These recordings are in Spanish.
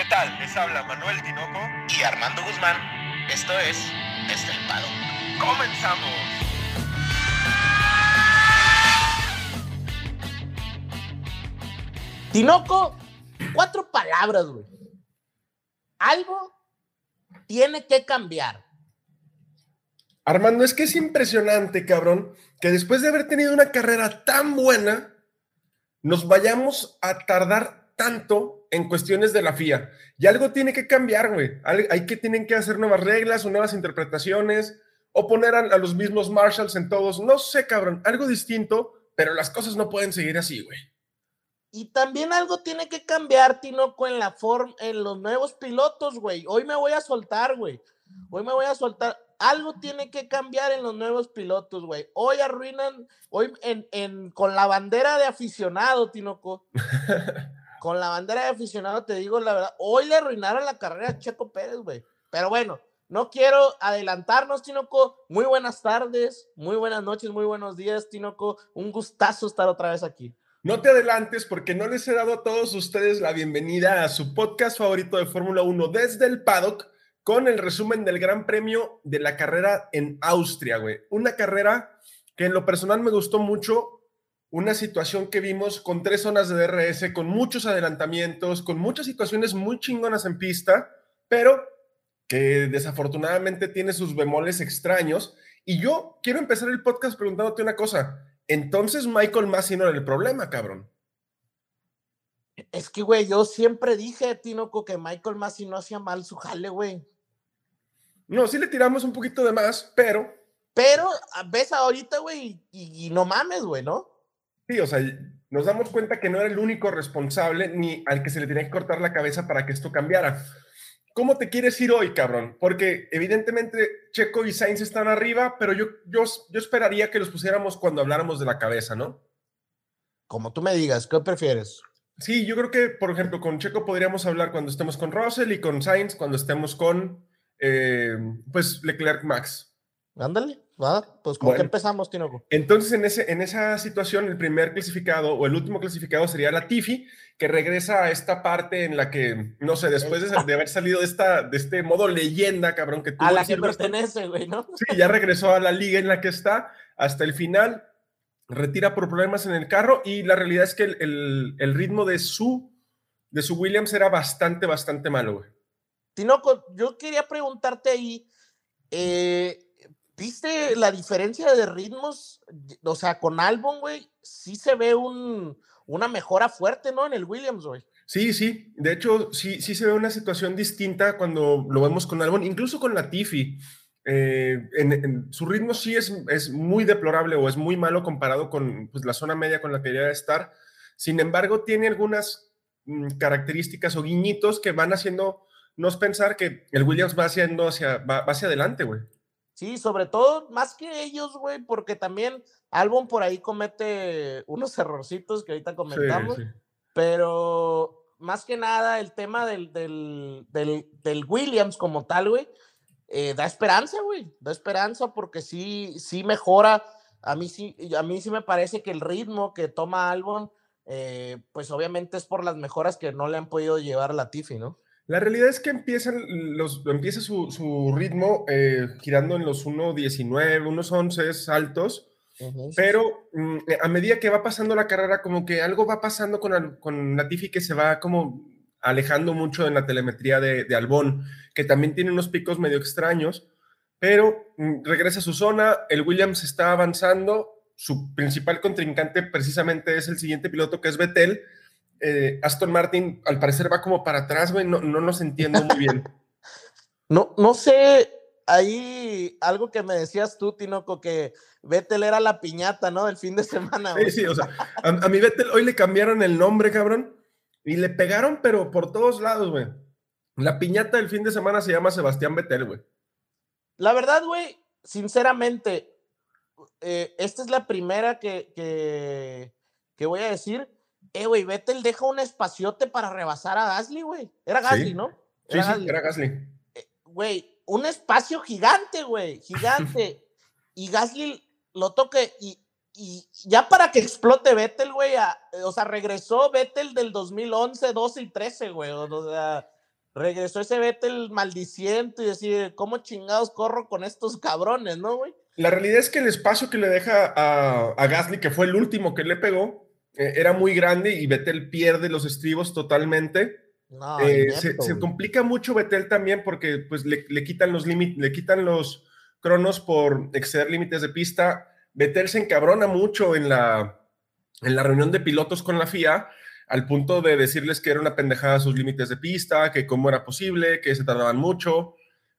¿Qué tal? Les habla Manuel Tinoco y Armando Guzmán. Esto es Estelpado. ¡Comenzamos! Tinoco, cuatro palabras, güey. Algo tiene que cambiar. Armando, es que es impresionante, cabrón, que después de haber tenido una carrera tan buena, nos vayamos a tardar tanto en cuestiones de la FIA. Y algo tiene que cambiar, güey. Hay que tienen que hacer nuevas reglas o nuevas interpretaciones o poner a, a los mismos marshals en todos. No sé, cabrón, algo distinto, pero las cosas no pueden seguir así, güey. Y también algo tiene que cambiar, Tinoco, en la forma, en los nuevos pilotos, güey. Hoy me voy a soltar, güey. Hoy me voy a soltar. Algo tiene que cambiar en los nuevos pilotos, güey. Hoy arruinan, hoy en, en, con la bandera de aficionado, Tinoco. con la bandera de aficionado, te digo la verdad. Hoy le arruinaron la carrera a Checo Pérez, güey. Pero bueno, no quiero adelantarnos, Tinoco. Muy buenas tardes, muy buenas noches, muy buenos días, Tinoco. Un gustazo estar otra vez aquí. No te adelantes porque no les he dado a todos ustedes la bienvenida a su podcast favorito de Fórmula 1 desde el paddock con el resumen del Gran Premio de la carrera en Austria, güey. Una carrera que en lo personal me gustó mucho, una situación que vimos con tres zonas de DRS, con muchos adelantamientos, con muchas situaciones muy chingonas en pista, pero que desafortunadamente tiene sus bemoles extraños. Y yo quiero empezar el podcast preguntándote una cosa. Entonces Michael Massey no era el problema, cabrón. Es que, güey, yo siempre dije, Tinoco, que Michael Massey no hacía mal su jale, güey. No, sí le tiramos un poquito de más, pero. Pero ves ahorita, güey, y, y, no mames, güey, ¿no? Sí, o sea, nos damos cuenta que no era el único responsable ni al que se le tenía que cortar la cabeza para que esto cambiara. ¿Cómo te quieres ir hoy, cabrón? Porque evidentemente Checo y Sainz están arriba, pero yo, yo, yo esperaría que los pusiéramos cuando habláramos de la cabeza, ¿no? Como tú me digas, ¿qué prefieres? Sí, yo creo que, por ejemplo, con Checo podríamos hablar cuando estemos con Russell y con Sainz cuando estemos con, eh, pues, Leclerc Max. Ándale, va, pues ¿con bueno, qué empezamos, Tinoco? Entonces, en, ese, en esa situación, el primer clasificado o el último clasificado sería la Tiffy, que regresa a esta parte en la que, no sé, después de, de haber salido de, esta, de este modo leyenda, cabrón, que tuvo. A la que pertenece, güey, ¿no? Sí, ya regresó a la liga en la que está hasta el final, retira por problemas en el carro y la realidad es que el, el, el ritmo de su, de su Williams era bastante, bastante malo, güey. Tinoco, yo quería preguntarte ahí, eh, ¿Viste la diferencia de ritmos? O sea, con Albon, güey, sí se ve un, una mejora fuerte, ¿no? En el Williams, güey. Sí, sí. De hecho, sí, sí se ve una situación distinta cuando lo vemos con Albon, incluso con Latifi. Eh, en, en, su ritmo sí es, es, muy deplorable o es muy malo comparado con pues, la zona media con la que debería estar. Sin embargo, tiene algunas mm, características o guiñitos que van haciendo nos pensar que el Williams va haciendo hacia, va, va hacia adelante, güey. Sí, sobre todo más que ellos, güey, porque también Albon por ahí comete unos errorcitos que ahorita comentamos, sí, sí. pero más que nada el tema del, del, del, del Williams como tal, güey, eh, da esperanza, güey, da esperanza porque sí, sí mejora. A mí sí, a mí sí me parece que el ritmo que toma Albon, eh, pues obviamente es por las mejoras que no le han podido llevar a la Tiffy, ¿no? La realidad es que empiezan los, empieza su, su ritmo eh, girando en los 1.19, unos 11 altos, uh -huh. pero mm, a medida que va pasando la carrera, como que algo va pasando con, con Latifi que se va como alejando mucho en la telemetría de, de Albón, que también tiene unos picos medio extraños, pero mm, regresa a su zona, el Williams está avanzando, su principal contrincante precisamente es el siguiente piloto que es Vettel, eh, Aston Martin al parecer va como para atrás, güey, no, no los entiendo muy bien. no, no sé, ahí algo que me decías tú, Tinoco, que Vettel era la piñata, ¿no? Del fin de semana. Sí, sí, o sea, a, a mi Vettel hoy le cambiaron el nombre, cabrón, y le pegaron, pero por todos lados, güey. La piñata del fin de semana se llama Sebastián Vettel, güey. La verdad, güey, sinceramente, eh, esta es la primera que, que, que voy a decir eh, güey, Vettel deja un espaciote para rebasar a Gasly, güey. Era Gasly, sí. ¿no? Era sí, Gasly. sí, era Gasly. Eh, güey, un espacio gigante, güey, gigante. y Gasly lo toque y, y, ya para que explote Vettel, güey, o sea, regresó Vettel del 2011, 12 y 13, güey. O sea, regresó ese Vettel maldiciente y decir, ¿cómo chingados corro con estos cabrones, no, güey? La realidad es que el espacio que le deja a, Gasly, que fue el último que le pegó, era muy grande y Vettel pierde los estribos totalmente. Eh, se, complica mucho Vettel también porque pues le, quitan los límites, le quitan los cronos por exceder límites de pista. Vettel se encabrona mucho en la, en la reunión de pilotos con la FIA al punto de decirles que era una pendejada sus límites de pista, que cómo era posible, que se tardaban mucho,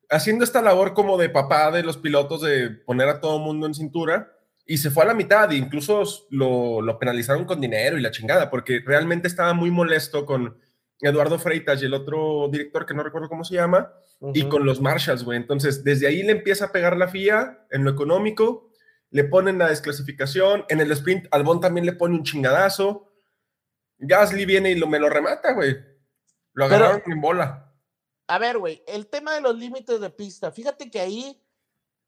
haciendo esta labor como de papá de los pilotos de poner a todo mundo en cintura y se fue a la mitad e incluso lo, lo penalizaron con dinero y la chingada, porque realmente estaba muy molesto con Eduardo Freitas y el otro director que no recuerdo cómo se llama, y con los Marshalls, güey. Entonces, desde ahí le empieza a pegar la FIA en lo económico, le ponen la desclasificación, en el sprint Albón también le pone un chingadazo, Gasly viene y lo, me lo remata, güey. Lo agarraron en bola. A ver, güey, el tema de los límites de pista, fíjate que ahí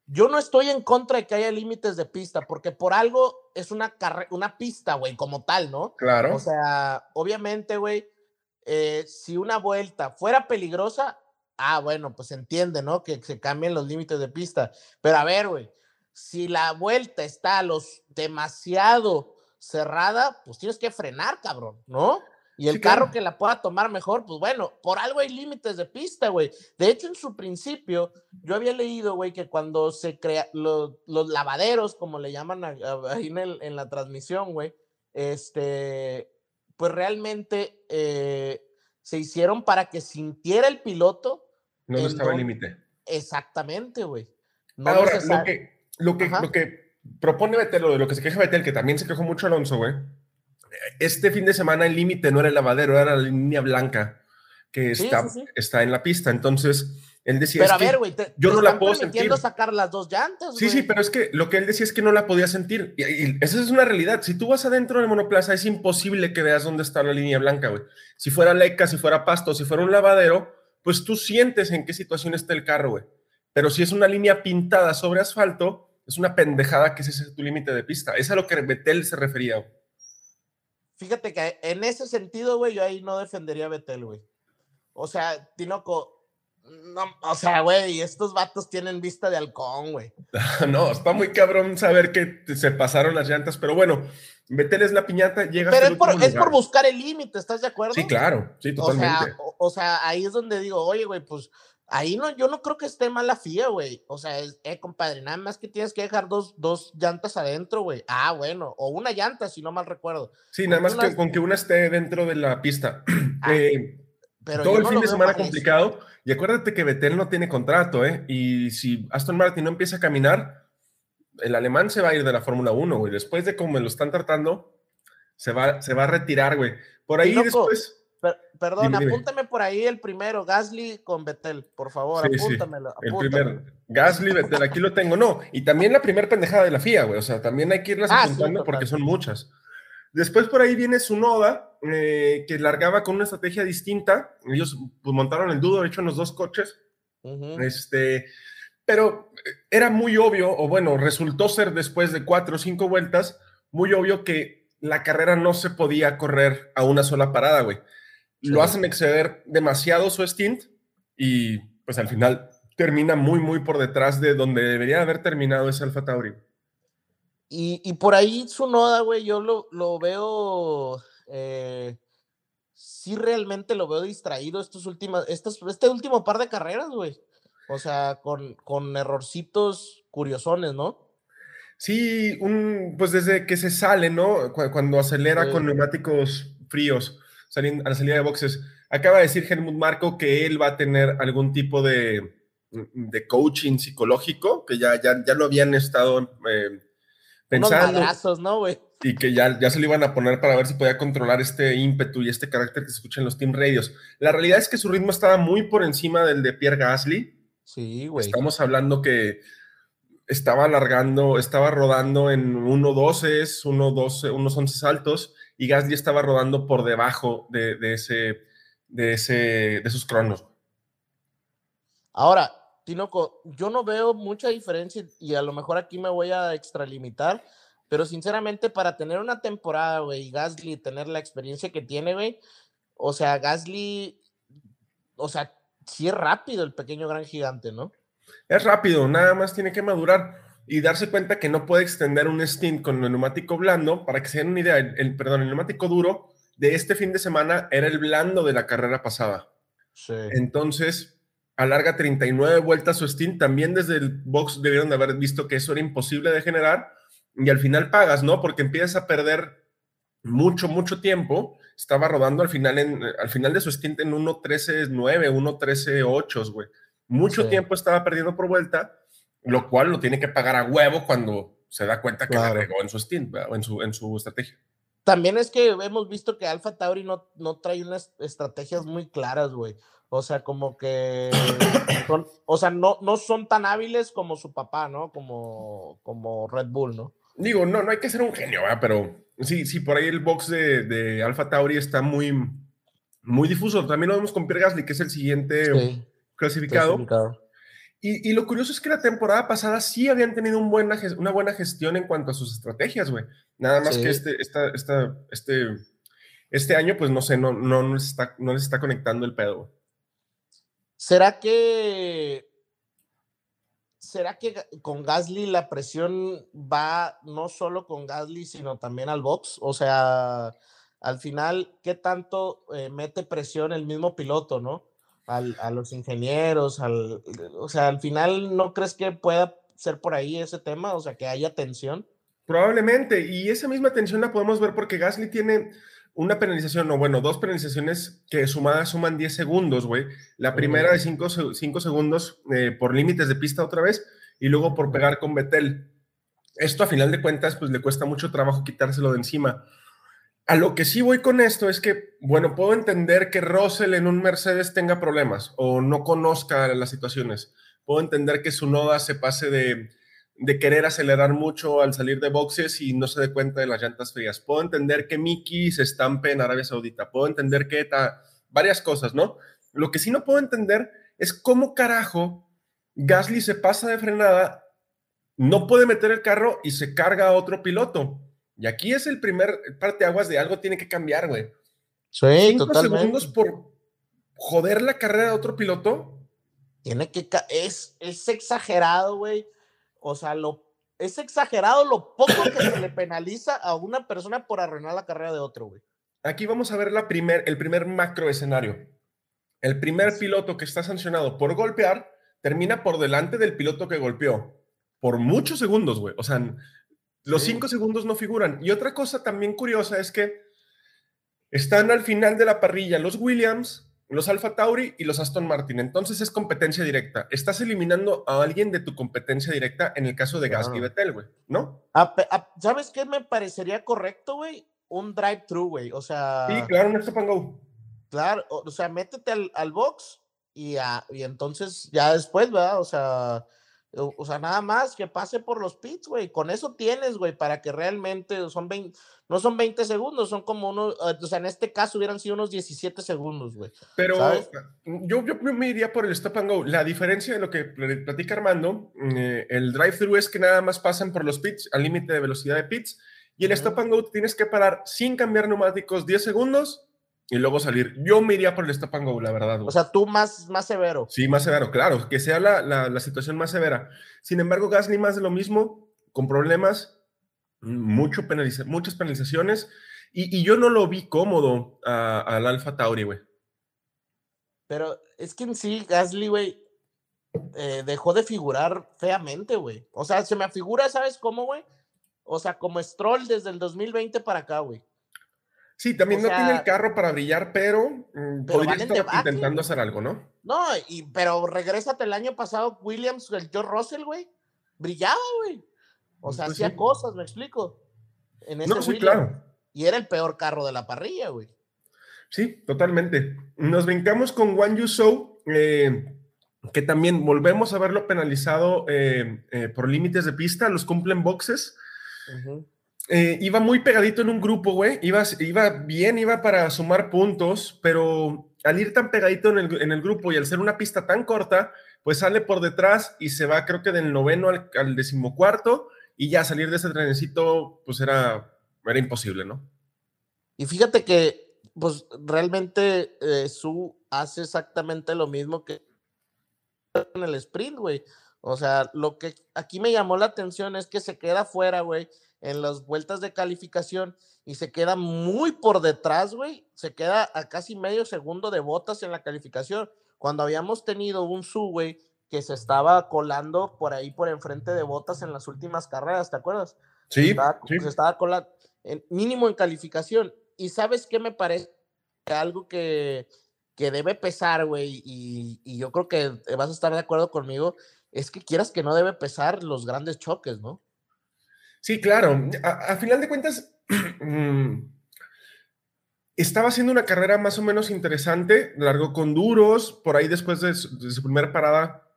yo no estoy en contra de que haya límites de pista, porque por algo es una, una pista, güey, como tal, ¿no? Claro. O sea, obviamente, güey, eh, si una vuelta fuera peligrosa, ah, bueno, pues entiende, ¿no? Que se cambien los límites de pista. Pero a ver, güey, si la vuelta está a los demasiado cerrada, pues tienes que frenar, cabrón, ¿no? Y el carro que la pueda tomar mejor, pues bueno, por algo hay límites de pista, güey. De hecho, en su principio, yo había leído, güey, que cuando se crea los lavaderos, como le llaman ahí en, en la transmisión, güey, este, pues realmente eh, se hicieron para que sintiera el piloto. No estaba el límite. Exactamente, güey. Ahora, lo que, lo, que, lo que propone Betel, lo de lo que se queja Betel, que también se quejó mucho Alonso, güey. Este fin de semana el límite no era el lavadero, era la línea blanca que está, está en la pista. Entonces, él decía, pero a ver, güey, yo no la puedo sentir. sacar las dos llantas. Sí, sí, pero es que lo que él decía es que no la podía sentir. Y, esa es una realidad. Si tú vas adentro del monoplaza, es imposible que veas dónde está la línea blanca, güey. Si fuera leca, si fuera pasto, si fuera un lavadero, pues tú sientes en qué situación está el carro, güey. Pero si es una línea pintada sobre asfalto, es una pendejada que ese es tu límite de pista. Es a lo que Betel se refería. Fíjate que en ese sentido, güey, yo ahí no defendería a Betel, güey. O sea, Tinoco, no, o sea, güey, estos vatos tienen vista de halcón, güey. no, está muy cabrón saber que se pasaron las llantas, pero bueno, es la piñata, llega Pero es por, es por, buscar el límite, ¿estás de acuerdo? Sí, claro, sí, totalmente. O sea, ahí es donde digo, oye, güey, pues ahí no, yo no creo que esté mal la FIA, güey. O sea, eh, compadre, nada más que tienes que dejar dos, dos llantas adentro, güey. Ah, bueno, o una llanta, si no mal recuerdo. Sí, nada más que con que una esté dentro de la pista. Ah, eh, todo el fin de semana complicado. Y acuérdate que Betel no tiene contrato, ¿eh? Y si Aston Martin no empieza a caminar, el alemán se va a ir de la Fórmula 1, güey. Después de cómo lo están tratando, se va, se va a retirar, güey. Por ahí después. Perdón, apúntame por ahí el primero, Gasly con Betel, por favor, apúntamelo. El primer, Gasly, Betel, aquí lo tengo. No, y también la primera pendejada de la FIA, güey. O sea, también hay que irlas ah, apuntando porque son muchas. Después por ahí viene su noda, eh, que largaba con una estrategia distinta. Ellos pues, montaron el dudo, de hecho, en los dos coches. este, pero era muy obvio, o bueno, resultó ser después de cuatro o cinco vueltas, muy obvio que la carrera no se podía correr a una sola parada, güey. Lo hacen exceder demasiado su stint y pues al final termina muy, muy por detrás de donde debería haber terminado ese Alfa Tauri. Y, por ahí su noda, güey, yo lo, lo veo, eh, sí realmente lo veo distraído estos últimos, estos, este último par de carreras, güey. O sea, con, con errorcitos curiosones, ¿no? Sí, un, pues desde que se sale, ¿no? Cuando acelera con neumáticos fríos, saliendo a la salida de boxes. Acaba de decir Helmut Marco que él va a tener algún tipo de, de coaching psicológico, que ya, ya, ya lo habían estado eh, pensando. ¿no, güey? Y que ya, ya se le iban a poner para ver si podía controlar este ímpetu y este carácter que se escucha en los team radios. La realidad es que su ritmo estaba muy por encima del de Pierre Gasly. Sí, güey. Estamos hablando que estaba alargando, estaba rodando en 1.12, 1.12, unos 11 saltos y Gasly estaba rodando por debajo de, de, ese, de, ese, de esos cronos. Ahora, Tinoco, yo no veo mucha diferencia y a lo mejor aquí me voy a extralimitar, pero sinceramente para tener una temporada, güey, Gasly tener la experiencia que tiene, güey, o sea, Gasly o sea, sí es rápido el pequeño gran gigante, ¿no? Es rápido, nada más tiene que madurar y darse cuenta que no puede extender un stint con el neumático blando. Para que se den una idea, el, perdón, el neumático duro de este fin de semana era el blando de la carrera pasada. Sí. Entonces, alarga 39 vueltas su stint. También desde el box debieron de haber visto que eso era imposible de generar y al final pagas, ¿no? Porque empiezas a perder mucho, mucho tiempo. Estaba rodando al final, en, al final de su stint en 1.13.9, 1.13.8, güey. Mucho tiempo estaba perdiendo por vuelta lo cual lo tiene que pagar a huevo cuando se da cuenta que claro. en su en su, en su estrategia. También es que hemos visto que Alpha Tauri no, no trae unas estrategias muy claras, güey. O sea, como que son, o sea, no, no son tan hábiles como su papá, ¿no? Como, como Red Bull, ¿no? Digo, no, no hay que ser un genio, ¿verdad? Pero sí, sí, por ahí el box de, de Alpha Tauri está muy, muy difuso. También lo vemos con Pierre Gasly, que es el siguiente clasificado. clasificado. Y, lo curioso es que la temporada pasada sí habían tenido un buena, una buena gestión en cuanto a sus estrategias, güey. Nada más que este, esta, esta, este, este año, pues no sé, no, no, no, les está, no les está conectando el pedo. ¿Será que ¿será que con Gasly la presión va no solo con Gasly, sino también al box? O sea, al final, ¿qué tanto eh, mete presión el mismo piloto, no? A los ingenieros, al, o sea, al final, ¿no crees que pueda ser por ahí ese tema? O sea, que haya tensión. Probablemente, y esa misma tensión la podemos ver porque Gasly tiene una penalización, o bueno, dos penalizaciones que sumadas suman 10 segundos, güey. La primera de 5 segundos eh, por límites de pista otra vez, y luego por pegar con Betel. Esto a final de cuentas, pues le cuesta mucho trabajo quitárselo de encima. A lo que sí voy con esto es que, bueno, puedo entender que Russell en un Mercedes tenga problemas o no conozca las situaciones. Puedo entender que su noda se pase de, querer acelerar mucho al salir de boxes y no se dé cuenta de las llantas frías. Puedo entender que Mickey se estampe en Arabia Saudita. Puedo entender que ta, varias cosas, ¿no? Lo que sí no puedo entender es cómo carajo Gasly se pasa de frenada, no puede meter el carro y se carga a otro piloto. Y aquí es el primer parte aguas de algo tiene que cambiar, güey. Sí, Cinco segundos por joder la carrera de otro piloto. Tiene que es, es exagerado, güey. O sea, lo es exagerado lo poco que se le penaliza a una persona por arruinar la carrera de otro, güey. Aquí vamos a ver la primer, el primer macro escenario. El primer piloto que está sancionado por golpear termina por delante del piloto que golpeó. Por muchos segundos, güey. O sea, los cinco segundos no figuran. Y otra cosa también curiosa es que están al final de la parrilla los Williams, los Alfa Tauri y los Aston Martin. Entonces es competencia directa. Estás eliminando a alguien de tu competencia directa en el caso de Gasly y Vettel, güey, ¿no? ¿Sabes qué me parecería correcto, güey? Un drive-thru, güey. O sea. Sí, claro, un stop and go. Claro, o, sea, métete al, al box y, y entonces ya después, ¿verdad? O sea o sea, nada más que pase por los pits, güey. Con eso tienes, güey, para que realmente son 20, no son 20 segundos, son como unos, ah, o sea, en este caso hubieran sido unos 17 segundos, güey. Pero yo, yo me iría por el stop and go. La diferencia de lo que platica Armando, eh, el drive-thru es que nada más pasan por los pits al límite de velocidad de pits. Y el stop and go tienes que parar sin cambiar neumáticos 10 segundos y luego salir. Yo me iría por el stop and go, la verdad. O sea, tú más, más severo. Sí, más severo, claro, que sea la, la, situación más severa. Sin embargo, Gasly más de lo mismo, con problemas, mucho penaliza muchas penalizaciones, y, y, yo no lo vi cómodo al Alfa Tauri, güey. Pero es que en sí, Gasly, güey, eh, dejó de figurar feamente, güey. O sea, se me afigura, ¿sabes cómo, güey? O sea, como Stroll desde el 2020 para acá, güey. Sí, también no tiene el carro para brillar, pero, mm, podría estar intentando hacer algo, ¿no? No, y, pero regrésate el año pasado, Williams, el George Russell, güey, brillaba, güey. O sea, pues hacía cosas, me explico. En ese no, sí, claro. Y era el peor carro de la parrilla, güey. Sí, totalmente. Nos brincamos con Juan Yu eh, que también volvemos a verlo penalizado eh, eh, por límites de pista, los cumplen boxes. Eh, iba muy pegadito en un grupo, güey. Iba, iba bien, iba para sumar puntos, pero al ir tan pegadito en el, grupo y al ser una pista tan corta, pues sale por detrás y se va, creo que del noveno al, decimocuarto, y ya salir de ese trenecito, pues era, era imposible, ¿no? Y fíjate que, pues realmente eh, su hace exactamente lo mismo que en el sprint, güey. O sea, lo que aquí me llamó la atención es que se queda fuera, güey, en las vueltas de calificación y se queda muy por detrás, güey. Se queda a casi medio segundo de botas en la calificación. Cuando habíamos tenido un su, güey, que se estaba colando por ahí por enfrente de botas en las últimas carreras, ¿te acuerdas? Sí, se estaba, colando, mínimo en calificación. Y sabes qué me parece algo que, que debe pesar, güey, y, y, yo creo que vas a estar de acuerdo conmigo, es que quieras que no debe pesar los grandes choques, ¿no? Sí, claro. A, final de cuentas, mm, estaba haciendo una carrera más o menos interesante, largo con duros, por ahí después de su, primera parada,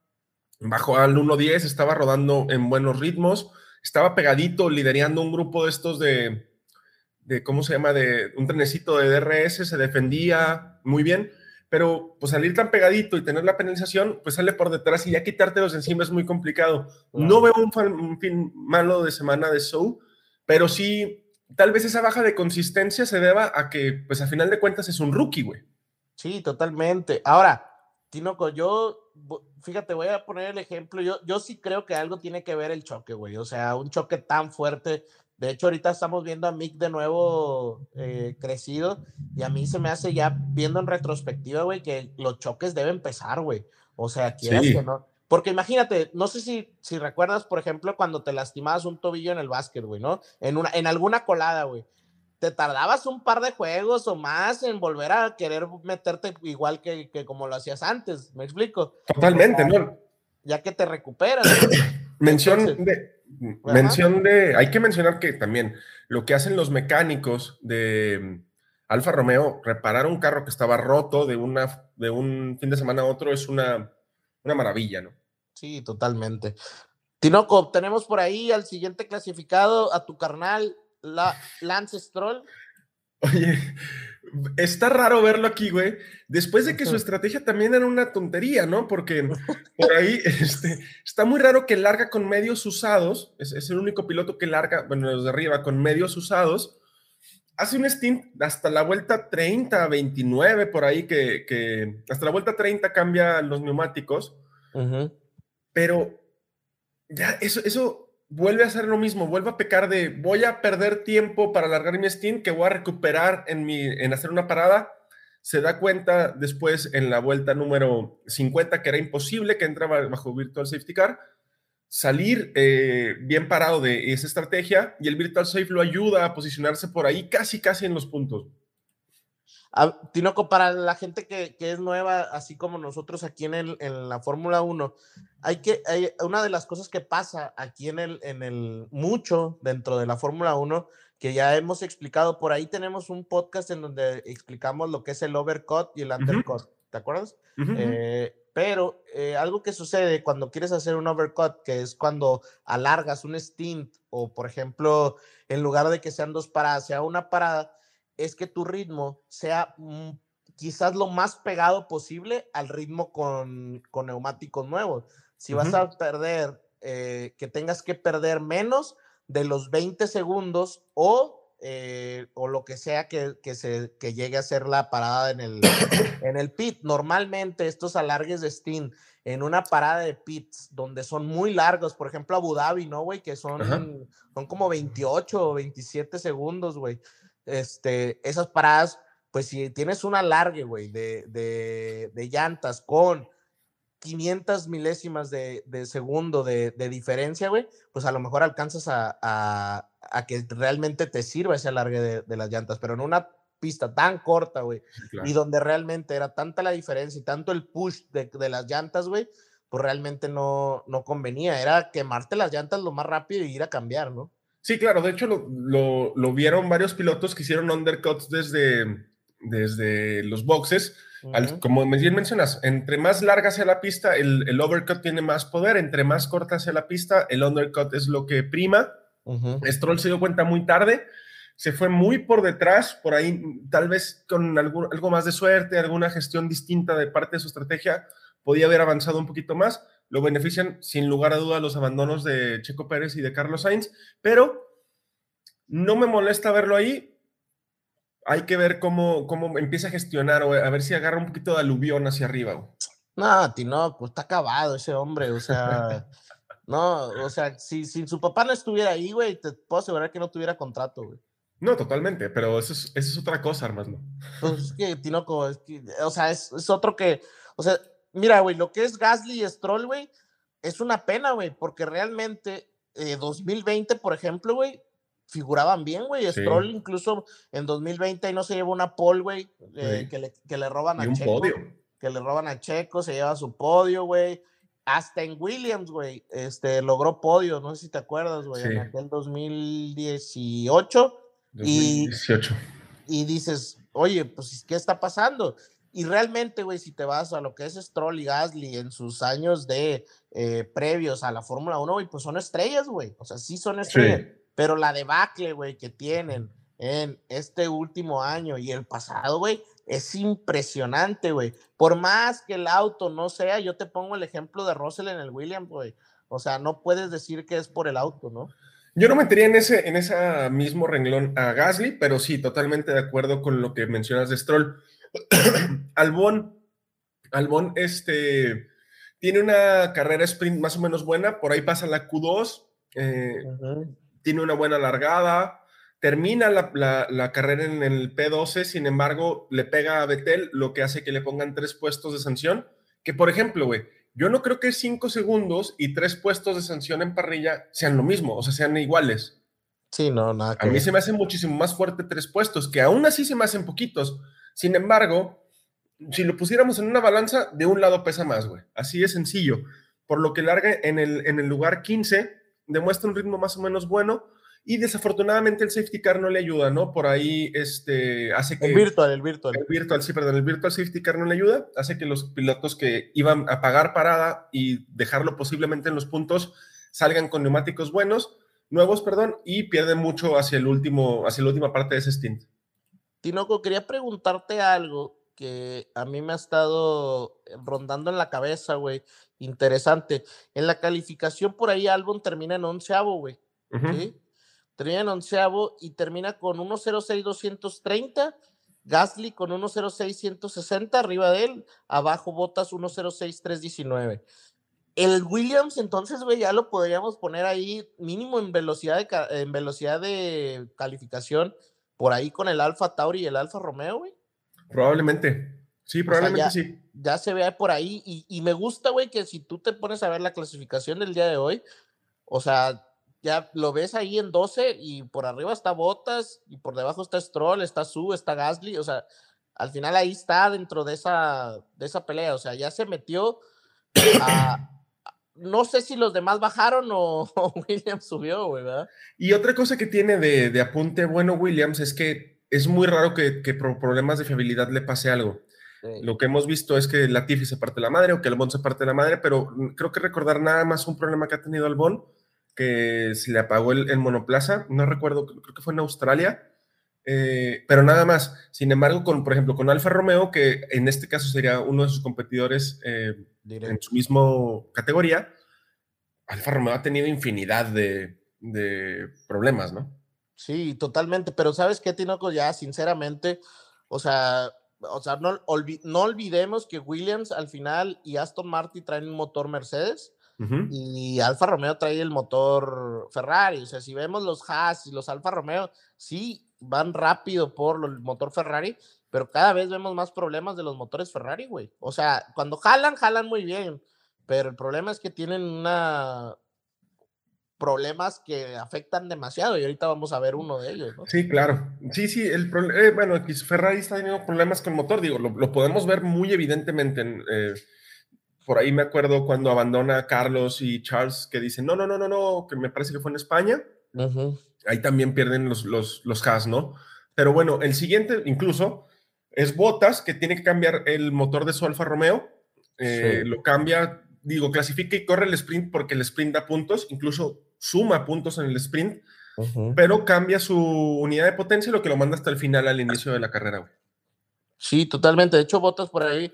bajó al 1.10, estaba rodando en buenos ritmos, estaba pegadito, liderando un grupo de estos de, de, ¿cómo se llama? De un trenecito de DRS, se defendía muy bien pero pues salir tan pegadito y tener la penalización, pues sale por detrás y ya quitártelos encima es muy complicado. No veo un, fin malo de semana de show, pero sí, tal vez esa baja de consistencia se deba a que, pues a final de cuentas es un rookie, güey. Sí, totalmente. Ahora, Tinoco, yo, fíjate, voy a poner el ejemplo, yo, yo sí creo que algo tiene que ver el choque, güey, o sea, un choque tan fuerte de hecho, ahorita estamos viendo a Mick de nuevo eh, crecido y a mí se me hace ya viendo en retrospectiva, güey, que los choques deben empezar, güey. O sea, quieras que no. Porque imagínate, no sé si, si recuerdas, por ejemplo, cuando te lastimabas un tobillo en el básquet, güey, ¿no? En, una, en alguna colada, güey. Te tardabas un par de juegos o más en volver a querer meterte igual que, que como lo hacías antes, ¿me explico? Totalmente, ¿no? Ya que te recuperas. Mención de Mención de, hay que mencionar que también lo que hacen los mecánicos de mm, Alfa Romeo, reparar un carro que estaba roto de, una, de un fin de semana a otro es una, una maravilla, ¿no? Sí, totalmente. Tinoco, tenemos por ahí al siguiente clasificado, a tu carnal, la, Lance Stroll. Oye, está raro verlo aquí, güey. Después de que su estrategia también era una tontería, ¿no? Porque por ahí este, está muy raro que larga con medios usados. Es, el único piloto que larga, bueno, los de arriba, con medios usados. Hace un stint hasta la vuelta 30, 29, por ahí, que, hasta la vuelta 30 cambia los neumáticos. Pero ya, eso, eso vuelve a hacer lo mismo, vuelve a pecar de voy a perder tiempo para alargar mi Steam que voy a recuperar en, mi, en hacer una parada. Se da cuenta después en la vuelta número 50 que era imposible que entraba bajo Virtual Safety Car, salir eh, bien parado de esa estrategia y el Virtual Safe lo ayuda a posicionarse por ahí casi, casi en los puntos. Tinoco, para la gente que, es nueva, así como nosotros aquí en, el, en la Fórmula 1, hay que, hay, una de las cosas que pasa aquí en el, en el mucho dentro de la Fórmula 1, que ya hemos explicado, por ahí tenemos un podcast en donde explicamos lo que es el overcut y el undercut, ¿te acuerdas? Eh, pero eh, algo que sucede cuando quieres hacer un overcut, que es cuando alargas un stint o, por ejemplo, en lugar de que sean dos paradas, sea una parada, es que tu ritmo sea mm, quizás lo más pegado posible al ritmo con, neumáticos nuevos. Si vas a perder, eh, que tengas que perder menos de los 20 segundos o, eh, o lo que sea que, se, llegue a ser la parada en el, en el pit. Normalmente estos alargues de Steam en una parada de pits donde son muy largos, por ejemplo Abu Dhabi, ¿no, güey? Que son, son como 28 o 27 segundos, güey este, esas paradas, pues si tienes un alargue, güey, de, de, llantas con 500 milésimas de, segundo de, diferencia, güey, pues a lo mejor alcanzas a, a, que realmente te sirva ese alargue de, las llantas, pero en una pista tan corta, güey, y donde realmente era tanta la diferencia y tanto el push de, las llantas, güey, pues realmente no, no convenía, era quemarte las llantas lo más rápido y ir a cambiar, ¿no? Sí, claro, de hecho lo, vieron varios pilotos que hicieron undercuts desde, desde los boxes. como bien mencionas, entre más larga sea la pista, el, el, overcut tiene más poder, entre más corta sea la pista, el undercut es lo que prima. Stroll se dio cuenta muy tarde, se fue muy por detrás, por ahí tal vez con algo, algo más de suerte, alguna gestión distinta de parte de su estrategia, podía haber avanzado un poquito más lo benefician sin lugar a duda los abandonos de Checo Pérez y de Carlos Sainz, pero no me molesta verlo ahí. hay que ver cómo, cómo empieza a gestionar o a ver si agarra un poquito de aluvión hacia arriba. güey. No, Tinoco, está acabado ese hombre, o sea, no, o sea, si, si su papá no estuviera ahí, güey, te puedo asegurar que no tuviera contrato, güey. No, totalmente, pero eso es, eso es otra cosa, Armando. Pues es que Tinoco, es que, o sea, es, es otro que, o sea, mira, güey, lo que es Gasly y Stroll, güey, es una pena, güey, porque realmente eh, 2020, por ejemplo, güey, figuraban bien, güey. Sí. Stroll incluso en 2020 ahí no se lleva una pole, güey, eh, Sí. que, le, que le roban Y a un Checo. podio. Que le roban a Checo, se lleva su podio, güey. Hasta en Williams, güey, este, logró podio, no sé si te acuerdas, güey, en Sí. aquel 2018 Y- 2018. y dices, oye, pues, ¿qué está pasando? Y realmente, güey, si te vas a lo que es Stroll y Gasly en sus años de eh, previos a la Fórmula 1, güey, pues son estrellas, güey. O sea, sí son estrellas. Sí. Pero la debacle, güey, que tienen en este último año y el pasado, güey, es impresionante, güey. Por más que el auto no sea, yo te pongo el ejemplo de Russell en el Williams, güey. O sea, no puedes decir que es por el auto, ¿no? Yo no metería en ese, en ese mismo renglón a Gasly, pero sí, totalmente de acuerdo con lo que mencionas de Stroll. Albón, Albón, este, tiene una carrera sprint más o menos buena, por ahí pasa la Q2, eh, tiene una buena largada, termina la, la- la carrera en el P12, sin embargo, le pega a Betel, lo que hace que le pongan tres puestos de sanción, que por ejemplo, güey, yo no creo que cinco segundos y tres puestos de sanción en parrilla sean lo mismo, o sea, sean iguales. Sí, no, nada A mí se me hace muchísimo más fuerte tres puestos, que aún así se me hacen poquitos. Sin embargo, si lo pusiéramos en una balanza, de un lado pesa más, güey. Así de sencillo. Por lo que larga en el, en el lugar 15, demuestra un ritmo más o menos bueno. Y desafortunadamente el safety car no le ayuda, ¿no? Por ahí este, hace que... El virtual, el virtual. El virtual, sí, perdón, el virtual safety car no le ayuda, hace que los pilotos que iban a pagar parada y dejarlo posiblemente en los puntos salgan con neumáticos buenos, nuevos, perdón, y pierden mucho hacia el último, hacia la última parte de ese stint. Tinoco, quería preguntarte algo que a mí me ha estado rondando en la cabeza, güey. Interesante. En la calificación por ahí Albon termina en onceavo, güey. ¿sí? Termina en onceavo y termina con 1.06.230. Gasly con 1.06.160 arriba de él. Abajo Botas 1.06.319. El Williams, entonces, güey, ya lo podríamos poner ahí mínimo en velocidad de, en velocidad de calificación por ahí con el Alfa Tauri y el Alfa Romeo, güey. Probablemente. Sí, probablemente ya- sí. Ya se ve por ahí y, y me gusta, güey, que si tú te pones a ver la clasificación del día de hoy, o sea, ya lo ves ahí en 12 y por arriba está Botas y por debajo está Stroll, está Su, está Gasly, o sea, al final ahí está dentro de esa, de esa pelea, o sea, ya se metió a- No sé si los demás bajaron o, o Williams subió, güey, ¿verdad? Y otra cosa que tiene de, de apunte bueno Williams es que es muy raro que, que por problemas de fiabilidad le pase algo. Lo que hemos visto es que Latifi se parte la madre o que Albon se parte la madre, pero creo que recordar nada más un problema que ha tenido Albon, que se le apagó el, el monoplaza, no recuerdo, creo que fue en Australia, eh, pero nada más. Sin embargo, con, por ejemplo, con Alfa Romeo, que en este caso sería uno de sus competidores eh, en su mismo categoría, Alfa Romeo ha tenido infinidad de, de problemas, ¿no? Sí, totalmente, pero ¿sabes qué, Tinoco? Ya, sinceramente, o sea, o sea no, olvi- no olvidemos que Williams al final y Aston Martin traen un motor Mercedes y Alfa Romeo trae el motor Ferrari. O sea, si vemos los Haas y los Alfa Romeo, sí van rápido por el motor Ferrari, pero cada vez vemos más problemas de los motores Ferrari, güey. O sea, cuando jalan, jalan muy bien, pero el problema es que tienen una problemas que afectan demasiado y ahorita vamos a ver uno de ellos, ¿no? Sí, claro. Sí, sí, el eh, bueno, Ferrari está teniendo problemas con el motor, digo, lo, lo podemos ver muy evidentemente. en, eh, por ahí me acuerdo cuando abandona Carlos y Charles que dicen, no, no, no, no, no, que me parece que fue en España. Ujú. Ahí también pierden los, los, los Haas, ¿no? Pero bueno, el siguiente incluso es Botas, que tiene que cambiar el motor de su Alfa Romeo. Eh, Sí. Lo cambia, digo, clasifica y corre el sprint porque el sprint da puntos, incluso suma puntos en el sprint pero cambia su unidad de potencia, lo que lo manda hasta el final, al inicio de la carrera, güey. Sí, totalmente. De hecho, Botas por ahí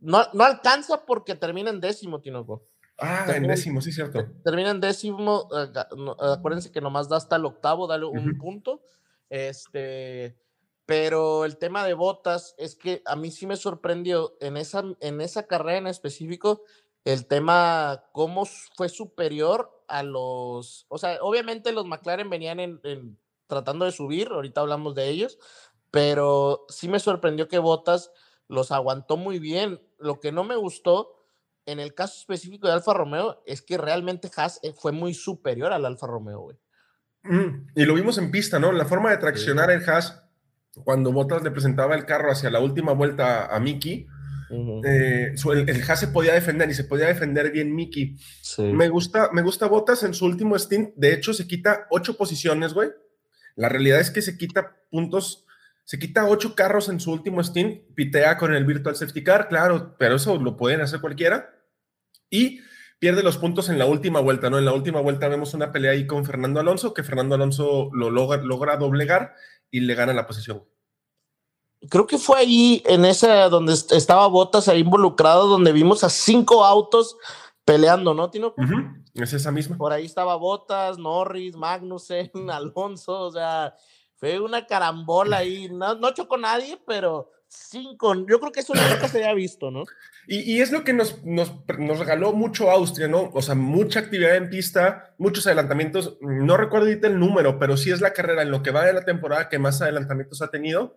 no, no alcanza porque termina en décimo, Tinoco. Ah, en décimo, sí, cierto. Termina en décimo. Acuérdense que nomás da hasta el octavo, dale un punto. Este, Pero el tema de botas es que a mí sí me sorprendió en esa, en esa carrera en específico el tema cómo fue superior a los, o sea, obviamente los McLaren venían en, tratando de subir, ahorita hablamos de ellos, pero sí me sorprendió que Botas los aguantó muy bien. Lo que no me gustó en el caso específico de Alfa Romeo es que realmente Haas eh, fue muy superior al Alfa Romeo, güey. Mm, y lo vimos en pista, ¿no? La forma de traccionar el Haas cuando Bottas le presentaba el carro hacia la última vuelta a Mickey, eh, el, podía defender y se podía defender bien Mickey. Me gusta, me gusta Bottas en su último stint. De hecho, se quita ocho posiciones, güey. La realidad es que se quita puntos, se quita ocho carros en su último stint, pitea con el Virtual Safety Car, claro, pero eso lo pueden hacer cualquiera. Y pierde los puntos en la última vuelta, ¿no? En la última vuelta vemos una pelea ahí con Fernando Alonso, que Fernando Alonso lo logra, logra doblegar y le gana la posición. Creo que fue ahí, en esa donde estaba Botas ahí involucrado, donde vimos a cinco autos peleando, ¿no, Tino? Es esa misma. Por ahí estaba Botas, Norris, Magnussen, Alonso, o sea, fue una carambola ahí. No, no chocó nadie, pero cinco. Yo creo que eso nunca se había visto, ¿no? Y, es lo que nos, nos, nos, regaló mucho Austria, ¿no? O sea, mucha actividad en pista, muchos adelantamientos. No recuerdo ahorita el número, pero sí es la carrera en lo que va de la temporada que más adelantamientos ha tenido.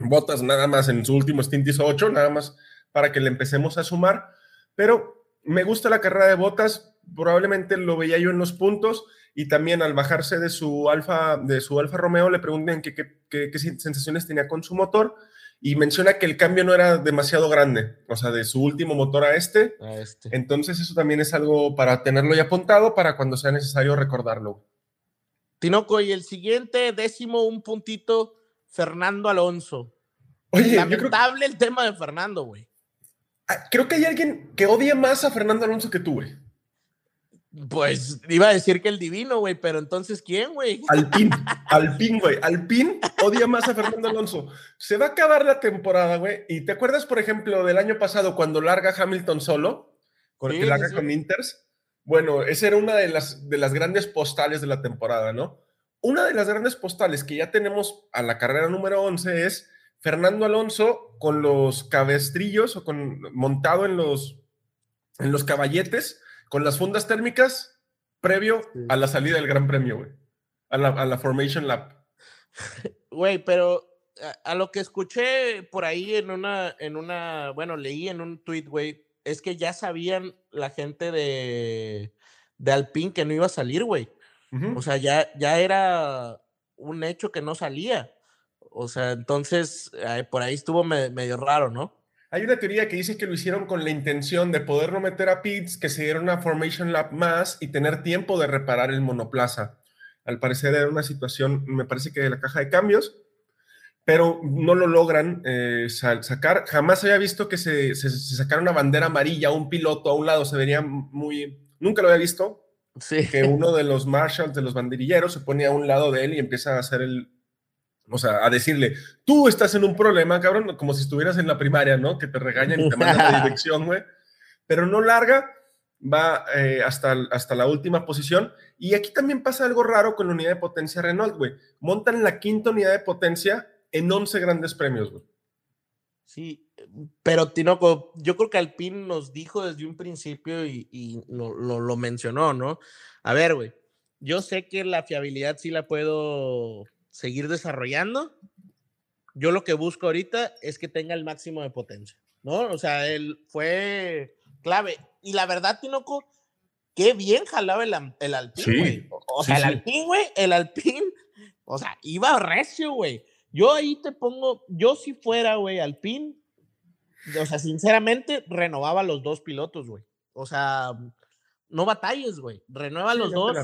Botas nada más en su último stint hizo 8, nada más para que le empecemos a sumar. Pero me gusta la carrera de Botas, probablemente lo veía yo en los puntos y también al bajarse de su Alfa, de su Alfa Romeo le preguntan qué, qué, qué sensaciones tenía con su motor y menciona que el cambio no era demasiado grande, o sea, de su último motor a este. este. Entonces eso también es algo para tenerlo ya apuntado para cuando sea necesario recordarlo. Tinoco, y el siguiente décimo, un puntito, Fernando Alonso. Oye, lamentable el tema de Fernando, güey. Ah, creo que hay alguien que odia más a Fernando Alonso que tú, güey. Pues iba a decir que el divino, güey, pero entonces ¿quién, güey? Alpín, Alpín, güey. Alpín odia más a Fernando Alonso. Se va a acabar la temporada, güey. ¿Y te acuerdas, por ejemplo, del año pasado cuando larga Hamilton solo? Con el que larga con Inters. Bueno, esa era una de las, de las grandes postales de la temporada, ¿no? Una de las grandes postales que ya tenemos a la carrera número 11 es Fernando Alonso con los cabestrillos o con montado en los, en los caballetes con las fundas térmicas previo a la salida del Gran Premio, güey. A la, Formation Lab. Güey, pero a, lo que escuché por ahí en una, en una, bueno, leí en un tweet, güey, es que ya sabían la gente de, de Alpine que no iba a salir, güey. O sea, ya, ya era un hecho que no salía. O sea, entonces por ahí estuvo medio raro, ¿no? Hay una teoría que dice que lo hicieron con la intención de poder no meter a Pitts, que se diera una Formation Lap más y tener tiempo de reparar el monoplaza. Al parecer era una situación, me parece que de la caja de cambios, pero no lo logran eh, sacar. Jamás había visto que se, se, sacara una bandera amarilla, un piloto a un lado, se vería muy... Nunca lo había visto. Sí. Que uno de los marshals, de los banderilleros, se pone a un lado de él y empieza a hacer el, o sea, a decirle, tú estás en un problema, cabrón, como si estuvieras en la primaria, ¿no? Que te regañan y te mandan la dirección, güey. Pero no larga, va eh, hasta, hasta la última posición. Y aquí también pasa algo raro con la unidad de potencia Renault, güey. Montan la quinta unidad de potencia en 11 grandes premios, güey. Sí, pero Tinoco, yo creo que Alpine nos dijo desde un principio y, y lo, lo mencionó, ¿no? A ver, güey, yo sé que la fiabilidad sí la puedo seguir desarrollando. Yo lo que busco ahorita es que tenga el máximo de potencia, ¿no? O sea, él fue clave. Y la verdad, Tinoco, qué bien jalaba el, el Alpine, güey. O, sea, el Alpine, güey, el Alpine, o sea, iba recio, güey. Yo ahí te pongo, yo si fuera, güey, Alpine, o sea, sinceramente, renovaba los dos pilotos, güey. O sea, no batalles, güey. Renueva los dos.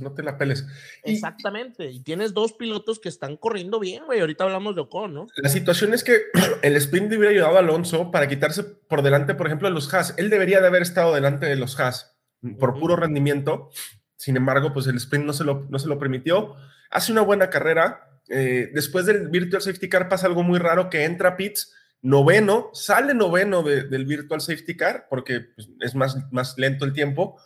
no te la peles. Exactamente. Y, tienes dos pilotos que están corriendo bien, güey. Ahorita hablamos de Ocon, ¿no? La situación es que el sprint hubiera ayudado a Alonso para quitarse por delante, por ejemplo, de los Haas. Él debería de haber estado delante de los Haas por puro rendimiento. Sin embargo, pues el sprint no se lo, no se lo permitió. Hace una buena carrera. Eh, después del Virtual Safety Car pasa algo muy raro que entra Pitts noveno, sale noveno del Virtual Safety Car porque pues, es más, más lento el tiempo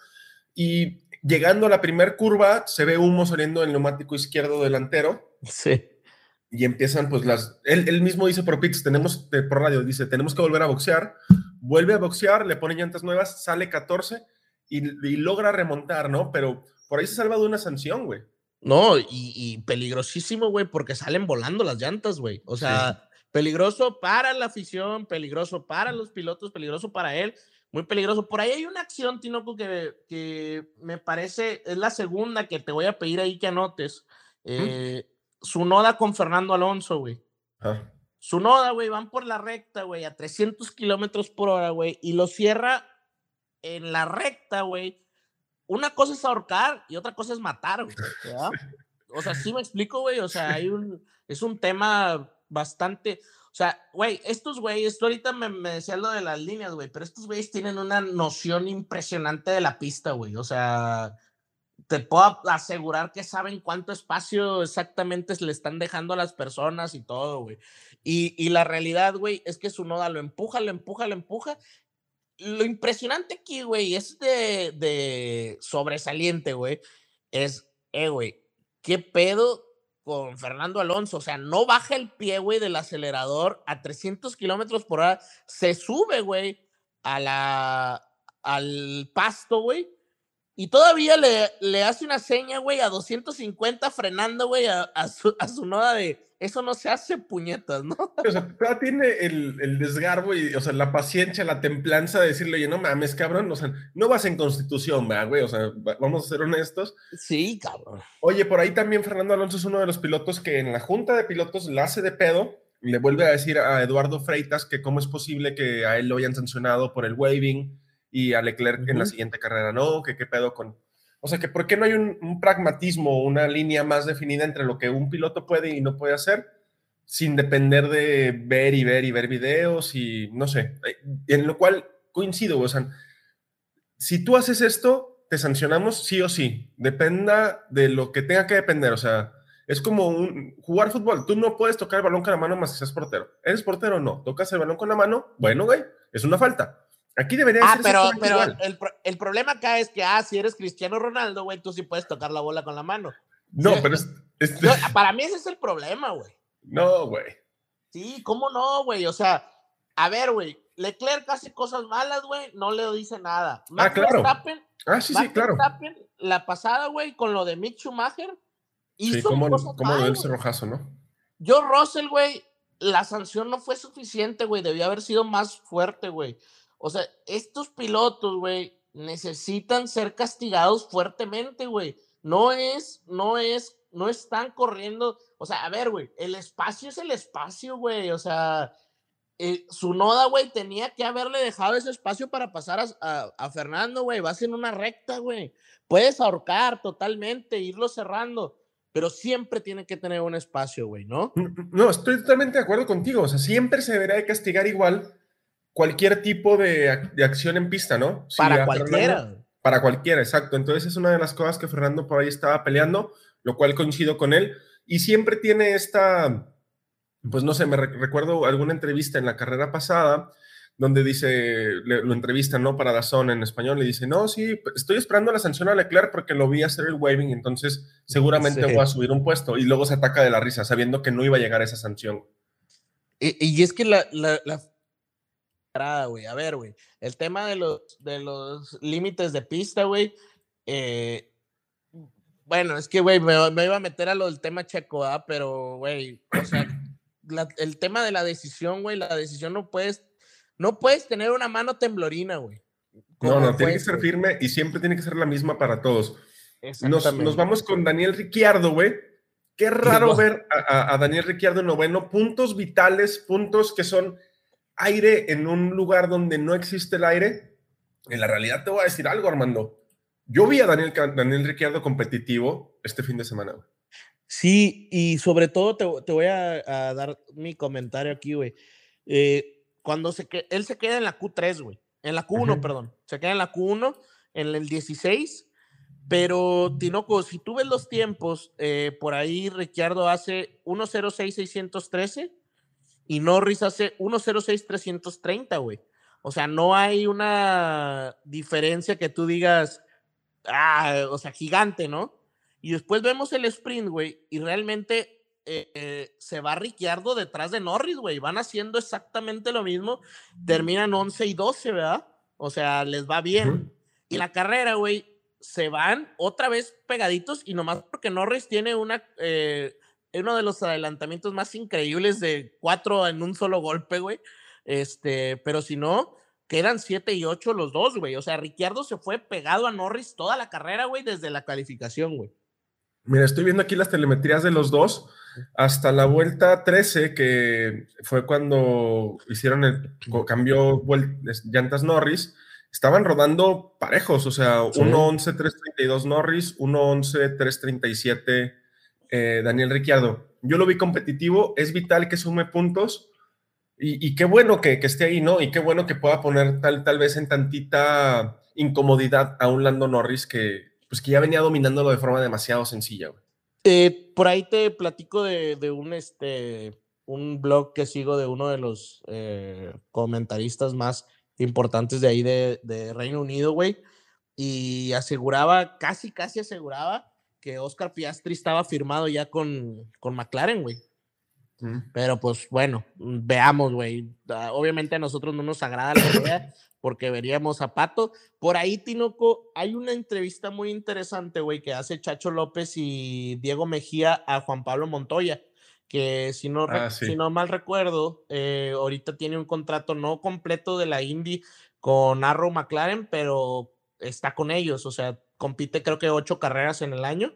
y llegando a la primera curva se ve humo saliendo del neumático izquierdo delantero. Sí. y empiezan pues las, él, él mismo dice por Pix, tenemos, por radio, dice, tenemos que volver a boxear, vuelve a boxear, le pone llantas nuevas, sale 14 y, logra remontar, ¿no? Pero por ahí se salva de una sanción, güey. No, y, peligrosísimo, güey, porque salen volando las llantas, güey. O sea, peligroso para la afición, peligroso para los pilotos, peligroso para él, muy peligroso. Por ahí hay una acción, Tinoco, que, que me parece, es la segunda que te voy a pedir ahí que anotes. Eh, su noda con Fernando Alonso, güey. Su noda, güey, van por la recta, güey, a 300 kilómetros por hora, güey, y lo cierra en la recta, güey. Una cosa es ahorcar y otra cosa es matar, güey. O sea, sí me explico, güey. O sea, hay un, es un tema bastante. O sea, güey, estos güeyes, tú ahorita me, me decías lo de las líneas, güey, pero estos güeyes tienen una noción impresionante de la pista, güey. O sea, te puedo asegurar que saben cuánto espacio exactamente le están dejando a las personas y todo, güey. Y, y, la realidad, güey, es que su noda lo empuja, lo empuja, lo empuja. Lo impresionante aquí, güey, es de, de sobresaliente, güey, es, eh, güey, ¿qué pedo con Fernando Alonso? O sea, no baja el pie, güey, del acelerador a 300 kilómetros por hora, se sube, güey, a la, al pasto, güey, y todavía le, le hace una seña, güey, a 250 frenando, güey, a, a, su, a su noda de eso no se hace puñetas, ¿no? O sea, tiene el, el, desgarbo y, o sea, la paciencia, la templanza de decirle, oye, no mames, cabrón, o sea, no vas en constitución, güey? O sea, vamos a ser honestos. Sí, cabrón. Oye, por ahí también Fernando Alonso es uno de los pilotos que en la junta de pilotos la hace de pedo, le vuelve a decir a Eduardo Freitas que cómo es posible que a él lo hayan sancionado por el waving y a Leclerc en la siguiente carrera no, que qué pedo con... O sea, que por qué no hay un, pragmatismo, una línea más definida entre lo que un piloto puede y no puede hacer, sin depender de ver y ver y ver videos y no sé, eh, en lo cual coincido, o sea, si tú haces esto, te sancionamos sí o sí, dependa de lo que tenga que depender, o sea, es como un, jugar fútbol, tú no puedes tocar el balón con la mano más que seas portero. ¿Eres portero o no? ¿Tocas el balón con la mano? Bueno, güey, es una falta. Aquí debería ah, pero, pero el, el, problema acá es que, ah, si eres Cristiano Ronaldo, güey, tú sí puedes tocar la bola con la mano. No, pero es, para mí ese es el problema, güey. No, güey. Sí, ¿cómo no, güey? O sea, a ver, güey, Leclerc hace cosas malas, güey, no le dice nada. ah, claro. ah, sí, sí, claro. la pasada, güey, con lo de Mick Schumacher, hizo sí, como, como el rojazo, ¿no? Yo, Russell, güey, la sanción no fue suficiente, güey, debió haber sido más fuerte, güey. O sea, estos pilotos, güey, necesitan ser castigados fuertemente, güey. No es, no es, no están corriendo. O sea, a ver, güey, el espacio es el espacio, güey. O sea, eh, su noda, güey, tenía que haberle dejado ese espacio para pasar a, a, Fernando, güey. Vas en una recta, güey. Puedes ahorcar totalmente, irlo cerrando, pero siempre tiene que tener un espacio, güey, ¿no? No, estoy totalmente de acuerdo contigo. O sea, siempre se deberá de castigar igual cualquier tipo de, acción en pista, ¿no? para cualquiera. para cualquiera, exacto. Entonces es una de las cosas que Fernando por ahí estaba peleando, lo cual coincido con él. Y siempre tiene esta, pues no sé, me recuerdo alguna entrevista en la carrera pasada donde dice, lo entrevistan, ¿no? Para Dazón en español, le dice, no, sí, estoy esperando la sanción a Leclerc porque lo vi hacer el waving, entonces seguramente voy a subir un puesto. Y luego se ataca de la risa, sabiendo que no iba a llegar esa sanción. Y, es que la, güey. A ver, güey. El tema de los, de los límites de pista, güey. Eh, bueno, es que, güey, me, iba a meter a lo del tema checo, ¿ah? Pero, güey, o sea, el tema de la decisión, güey, la decisión no puedes, no puedes tener una mano temblorina, güey. No, no, tiene que ser firme y siempre tiene que ser la misma para todos. Nos, nos, vamos con Daniel Ricciardo, güey. Qué raro ver a, a, Daniel Ricciardo en noveno. Puntos vitales, puntos que son aire en un lugar donde no existe el aire, en la realidad te voy a decir algo, Armando. Yo vi a Daniel, Daniel Ricciardo competitivo este fin de semana. Sí, y sobre todo te, voy a, dar mi comentario aquí, güey. Eh, cuando se que, él se queda en la Q3, güey. En la Q1, perdón. Se queda en la Q1, en el 16. Pero, Tinoco, si tú ves los tiempos, eh, por ahí Ricciardo hace 1.06.613 y Norris hace 1.06.330, güey. O sea, no hay una diferencia que tú digas, ah, o sea, gigante, ¿no? Y después vemos el sprint, güey, y realmente eh, se va Ricciardo detrás de Norris, güey. Van haciendo exactamente lo mismo. Terminan 11 y 12, ¿verdad? O sea, les va bien. Y la carrera, güey, se van otra vez pegaditos y nomás porque Norris tiene una, eh, uno de los adelantamientos más increíbles de cuatro en un solo golpe, güey. Este, pero si no, quedan siete y ocho los dos, güey. O sea, Ricciardo se fue pegado a Norris toda la carrera, güey, desde la calificación, güey. Mira, estoy viendo aquí las telemetrías de los dos. Hasta la vuelta 13, que fue cuando hicieron el cambio llantas Norris, estaban rodando parejos, o sea, 1.11.332 Norris, 1.11.337 eh, Daniel Ricciardo. Yo lo vi competitivo, es vital que sume puntos y, qué bueno que, esté ahí, ¿no? Y qué bueno que pueda poner tal, tal vez en tantita incomodidad a un Lando Norris que, pues que ya venía dominándolo de forma demasiado sencilla. Eh, por ahí te platico de, un, este, un blog que sigo de uno de los eh, comentaristas más importantes de ahí de, de Reino Unido, güey. Y aseguraba, casi, casi aseguraba que Oscar Piastri estaba firmado ya con, con McLaren, güey. Mm. Pero pues bueno, veamos, güey. Ah, obviamente a nosotros no nos agrada la idea porque veríamos a Pato. Por ahí, Tinoco, hay una entrevista muy interesante, güey, que hace Chacho López y Diego Mejía a Juan Pablo Montoya que si no, ah, si no mal recuerdo, eh, ahorita tiene un contrato no completo de la Indy con Arrow McLaren, pero está con ellos, o sea, compite creo que ocho carreras en el año,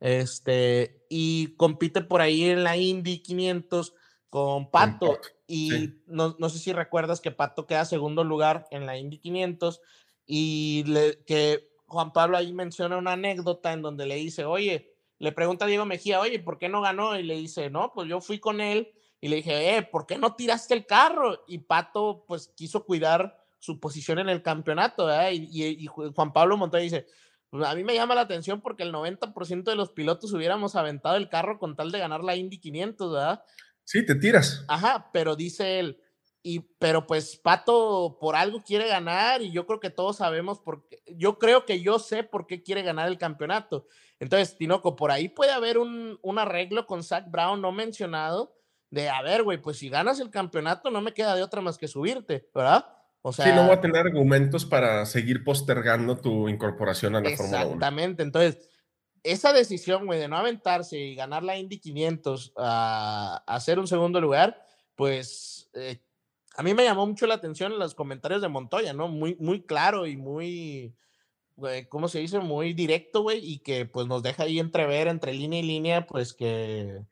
este, y compite por ahí en la Indy 500 con Pato, y no, no, sé si recuerdas que Pato queda segundo lugar en la Indy 500, y que Juan Pablo ahí menciona una anécdota en donde le dice, oye, le pregunta a Diego Mejía, oye, ¿por qué no ganó? Y le dice, no, pues yo fui con él y le dije, eh, ¿por qué no tiraste el carro? Y Pato, pues quiso cuidar su posición en el campeonato, ¿verdad? Y, Juan Pablo Montoya dice, pues, a mí me llama la atención porque el 90% de los pilotos hubiéramos aventado el carro con tal de ganar la Indy 500, ¿verdad? Sí, te tiras. Ajá, pero dice él, y, pero pues Pato por algo quiere ganar y yo creo que todos sabemos por qué, yo creo que yo sé por qué quiere ganar el campeonato. Entonces, Tinoco, por ahí puede haber un, un arreglo con Zach Brown no mencionado de, a ver, güey, pues si ganas el campeonato no me queda de otra más que subirte, ¿verdad? O sea, sí, no voy a tener argumentos para seguir postergando tu incorporación a la Fórmula 1. Exactamente, entonces, esa decisión, güey, de no aventarse y ganar la Indy 500 a, hacer un segundo lugar, pues eh, a mí me llamó mucho la atención en los comentarios de Montoya, ¿no? Muy, muy claro y muy, ¿cómo se dice? Muy directo, güey, y que pues nos deja ahí entrever entre línea y línea, pues que,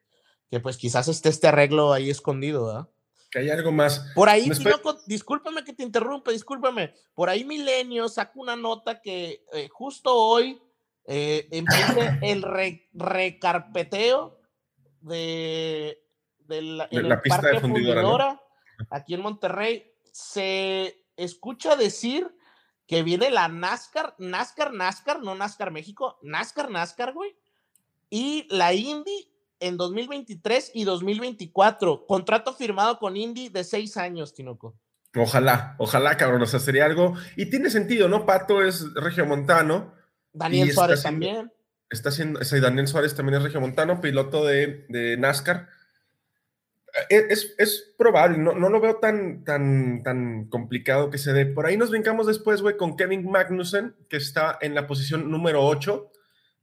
que pues quizás esté este arreglo ahí escondido, ¿verdad? Que hay algo más. Por ahí, discúlpame que te interrumpa, discúlpame. Por ahí Milenio saca una nota que eh, justo hoy eh, empieza el recarpeteo de, de la, la pista de fundidora, aquí en Monterrey. Se escucha decir que viene la NASCAR, NASCAR, NASCAR, no NASCAR México, NASCAR, NASCAR, güey. Y la Indy en 2023 y 2024. Contrato firmado con Indy de seis años, Tinoco. Ojalá, ojalá, cabrón. O sea, sería algo. Y tiene sentido, ¿no? Pato es regiomontano. Daniel Suárez también. Está haciendo. Daniel Suárez también es regiomontano, piloto de, de NASCAR. E, es, probable, no, no, lo veo tan, tan, tan complicado que se dé. Por ahí nos brincamos después, güey, con Kevin Magnussen, que está en la posición número 8.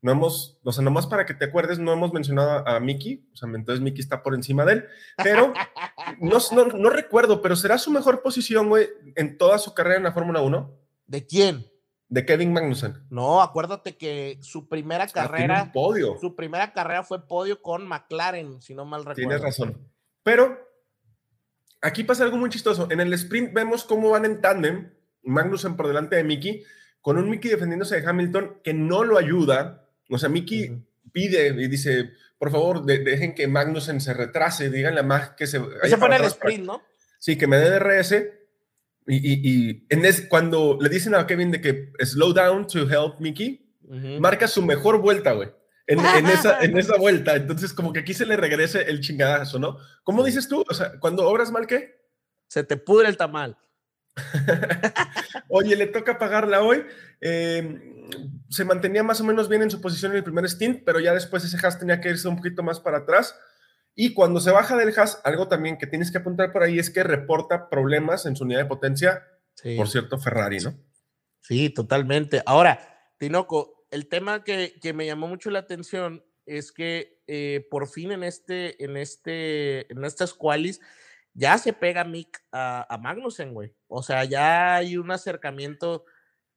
No hemos, o sea, nomás para que te acuerdes, no hemos mencionado a, Mickey, o sea, entonces Mickey está por encima de él, pero no, no, recuerdo, pero ¿será su mejor posición, güey, en toda su carrera en la Fórmula 1? ¿De quién? De Kevin Magnussen. No, acuérdate que su primera carrera. podio. Su primera carrera fue podio con McLaren, si no mal recuerdo. Tienes razón. Pero aquí pasa algo muy chistoso. En el sprint vemos cómo van en tándem Magnussen por delante de Mickey, con un Mickey defendiéndose de Hamilton que no lo ayuda. O sea, Mickey pide y dice, por favor, dejen que Magnussen se retrase, díganle a Mag que se... Ese fue en el sprint, ¿no? Sí, que me dé DRS. Y, en cuando le dicen a Kevin de que slow down to help Mickey, marca su mejor vuelta, güey en, esa, en esa vuelta. Entonces, como que aquí se le regrese el chingadazo, ¿no? ¿Cómo dices tú? O sea, cuando obras mal, ¿qué? Se te pudre el tamal. Oye, le toca pagarla hoy. Em, se mantenía más o menos bien en su posición en el primer stint, pero ya después ese Haas tenía que irse un poquito más para atrás. Y cuando se baja del Haas, algo también que tienes que apuntar por ahí es que reporta problemas en su unidad de potencia, por cierto, Ferrari, ¿no? Sí, totalmente. Ahora, Tinoco, el tema que, que me llamó mucho la atención es que eh, por fin en este, en este, en estas qualis ya se pega Mick a, a Magnussen, güey. O sea, ya hay un acercamiento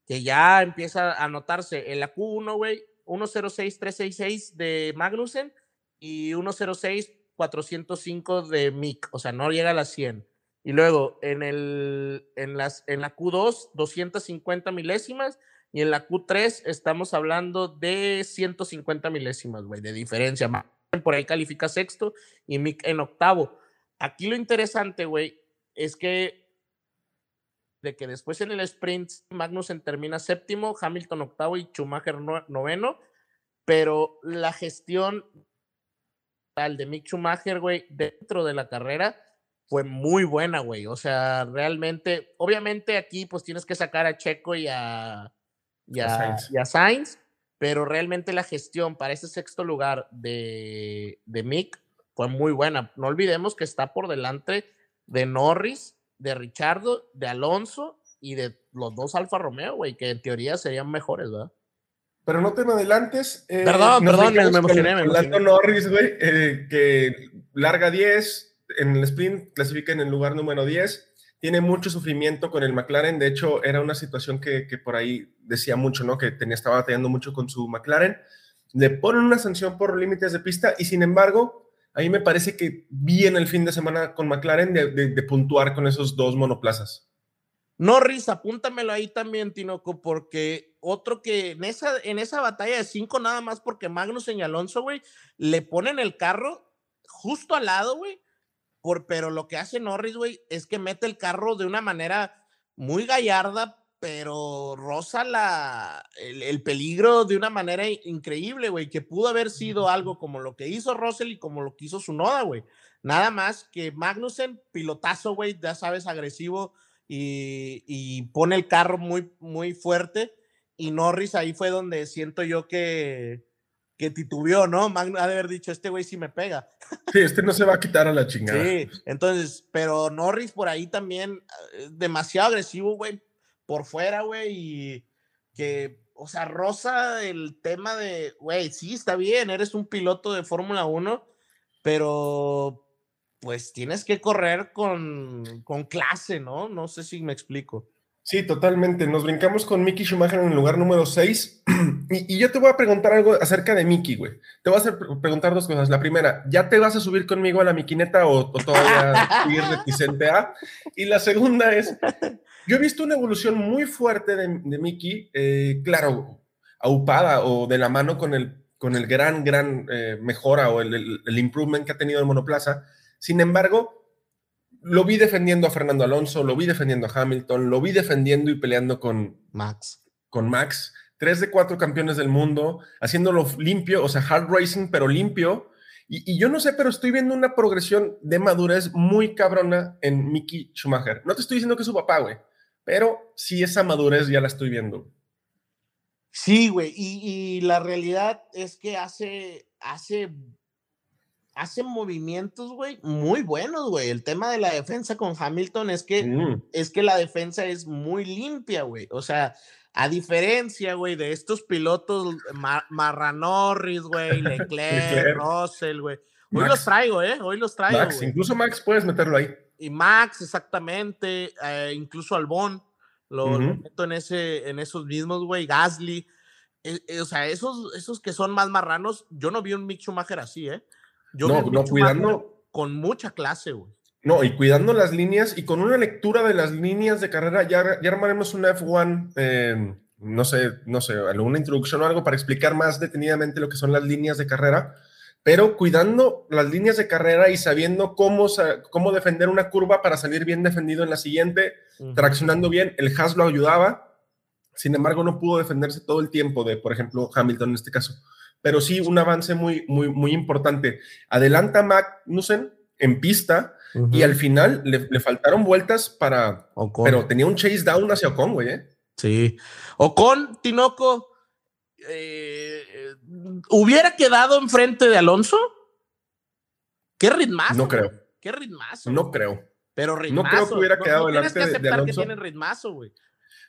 que ya empieza a notarse. En la Q1, güey, 106-366 de Magnussen y 106-405 de Mick. O sea, no llega a las 100. Y luego en, el, en, las, en la Q2, 250 milésimas. Y en la Q3 estamos hablando de 150 milésimas, güey, de diferencia. Por ahí califica sexto y Mick en octavo. Aquí lo interesante, güey, es que de que después en el sprint Magnussen termina séptimo, Hamilton octavo y Schumacher noveno, pero la gestión tal de Mick Schumacher, güey, dentro de la carrera fue muy buena, güey. O sea, realmente, obviamente aquí pues tienes que sacar a Checo y a, y a, Sainz. pero realmente la gestión para ese sexto lugar de, de Mick fue muy buena. No olvidemos que está por delante de Norris, de Richardo, de Alonso y de los dos Alfa Romeo, güey, que en teoría serían mejores, ¿verdad? Pero no te me adelantes. Eh, perdón, perdón, me, emocioné. Me emocioné. Norris, güey, eh, que larga 10, en el sprint clasifica en el lugar número 10. Tiene mucho sufrimiento con el McLaren. De hecho, era una situación que, que por ahí decía mucho, ¿no? Que tenía, estaba batallando mucho con su McLaren. Le ponen una sanción por límites de pista y sin embargo, ahí me parece que bien el fin de semana con McLaren de, de, puntuar con esos dos monoplazas. Norris, apúntamelo ahí también, Tinoco, porque otro que en esa, en esa batalla de cinco, nada más porque Magnus y Alonso, güey, le ponen el carro justo al lado, güey, pero lo que hace Norris, güey, es que mete el carro de una manera muy gallarda, pero roza la, el, peligro de una manera increíble, güey, que pudo haber sido algo como lo que hizo Russell y como lo que hizo Noda, güey. Nada más que Magnussen, pilotazo, güey, ya sabes, agresivo y, y, pone el carro muy, muy fuerte. Y Norris ahí fue donde siento yo que, que titubeó, ¿no? Magno ha de haber dicho, este güey sí me pega. Sí, este no se va a quitar a la chingada. Sí, entonces, pero Norris por ahí también, eh, demasiado agresivo, güey, por fuera, güey, y que, o sea, rosa el tema de, güey, sí, está bien, eres un piloto de Fórmula 1, pero pues tienes que correr con, con clase, ¿no? No sé si me explico. Sí, totalmente. Nos brincamos con Mickey Schumacher en el lugar número 6. y, yo te voy a preguntar algo acerca de Mickey, güey. Te voy a hacer preguntar dos cosas. La primera, ¿ya te vas a subir conmigo a la miquineta o, todavía sigues reticente a? Y la segunda es, yo he visto una evolución muy fuerte de, de Mickey, eh, claro, aupada o de la mano con el, con el gran, gran eh, mejora o el, el, el improvement que ha tenido el monoplaza. Sin embargo, lo vi defendiendo a Fernando Alonso, lo vi defendiendo a Hamilton, lo vi defendiendo y peleando con Max. Con Max. Tres de cuatro campeones del mundo, haciéndolo limpio, o sea, hard racing, pero limpio. Y, yo no sé, pero estoy viendo una progresión de madurez muy cabrona en Mickey Schumacher. No te estoy diciendo que es su papá, güey, pero sí esa madurez ya la estoy viendo. Sí, güey, y, y, la realidad es que hace, hace hace movimientos, güey, muy buenos, güey. El tema de la defensa con Hamilton es que, mm. es que la defensa es muy limpia, güey. O sea, a diferencia, güey, de estos pilotos Marranorris, güey, Leclerc, Russell, güey. Hoy los traigo, ¿eh? Hoy los traigo. Max, incluso Max puedes meterlo ahí. Y Max, exactamente. Eh, incluso Albón. Lo, meto en, ese, en esos mismos, güey. Gasly. Eh, eh, o sea, esos, esos que son más marranos, yo no vi un Mick Schumacher así, ¿eh? no, no cuidando. Con mucha clase, güey. No, y cuidando las líneas y con una lectura de las líneas de carrera, ya, ya armaremos una F1, em, no sé, no sé, alguna introducción o algo para explicar más detenidamente lo que son las líneas de carrera, pero cuidando las líneas de carrera y sabiendo cómo, cómo defender una curva para salir bien defendido en la siguiente, traccionando bien, el Haas lo ayudaba, sin embargo no pudo defenderse todo el tiempo de, por ejemplo, Hamilton en este caso pero sí un avance muy, muy, muy importante. Adelanta Magnussen en pista y al final le, faltaron vueltas para... Pero tenía un chase down hacia Ocon, güey. ¿eh? Sí. Ocon, Tinoco, eh, ¿hubiera quedado enfrente de Alonso? Qué ritmazo. No creo. Qué ritmazo. No creo. Pero ritmazo. No creo que hubiera quedado no, delante que de- Alonso. que tiene ritmazo, güey.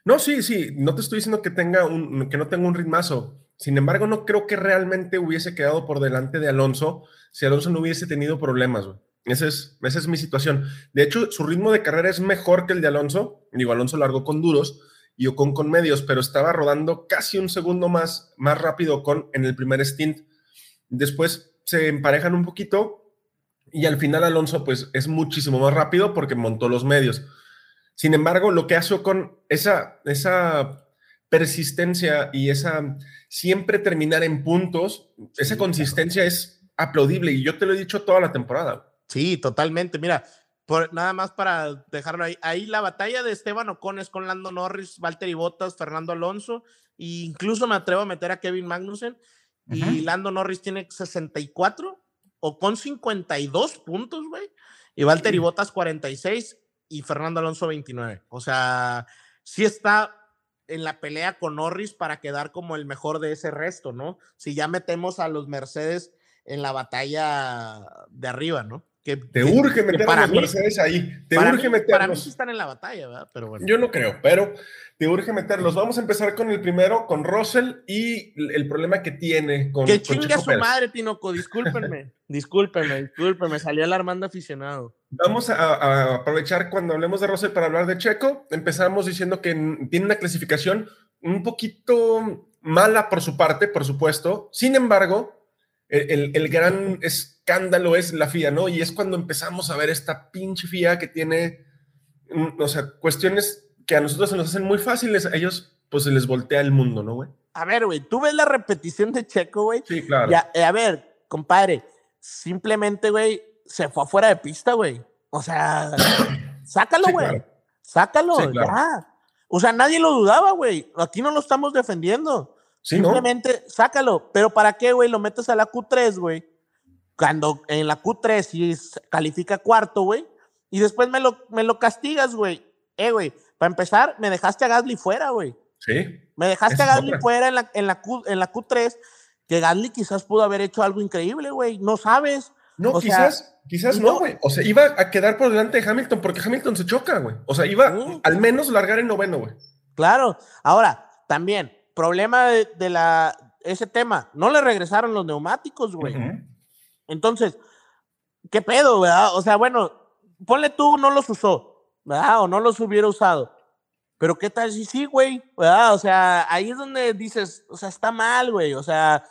No, sí, sí, no te estoy diciendo que tenga un, que no tenga un ritmazo. Sin embargo, no creo que realmente hubiese quedado por delante de Alonso si Alonso no hubiese tenido problemas, güey. Esa es, esa es mi situación. De hecho, su ritmo de carrera es mejor que el de Alonso. Digo, Alonso largó con duros y Ocon con medios, pero estaba rodando casi un segundo más, más rápido Ocon en el primer stint. Después se emparejan un poquito y al final Alonso pues es muchísimo más rápido porque montó los medios. Sin embargo, lo que hace Ocon, esa, esa persistencia y esa siempre terminar en puntos, esa Sí, consistencia es aplaudible y yo te lo he dicho toda la temporada. Sí, totalmente. Mira, por, nada más para dejarlo ahí. Ahí la batalla de Esteban Ocon es con Lando Norris, Valtteri Bottas, Fernando Alonso, e incluso me atrevo a meter a Kevin Magnussen. Y. Lando Norris tiene 64, Ocon 52 puntos, güey. Y Valtteri Bottas 46 y Fernando Alonso 29. O sea, sí está en la pelea con Norris para quedar como el mejor de ese resto, ¿no? Si ya metemos a los Mercedes en la batalla de arriba, ¿no? Que, Te urge meter a para los mí, Mercedes ahí. Te para urge mí- Para mí sí meterlos. están en la batalla, ¿verdad? Pero bueno. Yo no creo, pero te urge meterlos. Vamos a empezar con el primero, con Russell y el problema que tiene con, que con chingue a Checo su Pérez. madre, Tinoco, discúlpenme, discúlpenme, discúlpenme, salió alarmando aficionado. Vamos a, a aprovechar cuando hablemos de Russell para hablar de Checo. Empezamos diciendo que tiene una clasificación un poquito mala por su parte, por supuesto. Sin embargo, el, el- gran escándalo es la FIA, ¿no? Y es cuando empezamos a ver esta pinche FIA que tiene, mm, o sea, cuestiones que a nosotros se nos hacen muy fáciles, a ellos pues se les voltea el mundo, ¿no, güey? A ver, güey, tú ves la repetición de Checo, güey. Sí, claro. Ya, eh, a ver, compadre, simplemente, güey, se fue afuera de pista, güey. O sea, sácalo, Sí, güey. claro. Sácalo, Sí, claro. ya. O sea, nadie lo dudaba, güey. Aquí no lo estamos defendiendo. Sí, ¿no? Simplemente sácalo. Pero ¿para qué, güey? Lo metes a la Q3, güey. Cuando en la Q3 sí califica cuarto, güey. Y después me lo, me lo castigas, güey. Eh, güey, para empezar, me dejaste a Gasly fuera, güey. Sí. Me dejaste a Gasly otra. fuera en la, en, la Q, en la Q3, que Gasly quizás pudo haber hecho algo increíble, güey. No sabes. No, O sea, quizás, quizás no. güey. O sea, iba a quedar por delante de Hamilton porque Hamilton se choca, güey. O sea, iba al menos largar en noveno, güey. Claro. Ahora, también, problema de, de la, ese tema. No le regresaron los neumáticos, güey. Entonces, ¿qué pedo, verdad? O sea, bueno, ponle tú, no los usó, ¿verdad? O no los hubiera usado. Pero ¿qué tal si sí, güey? ¿Verdad? O sea, ahí es donde dices, o sea, está mal, güey. O sea,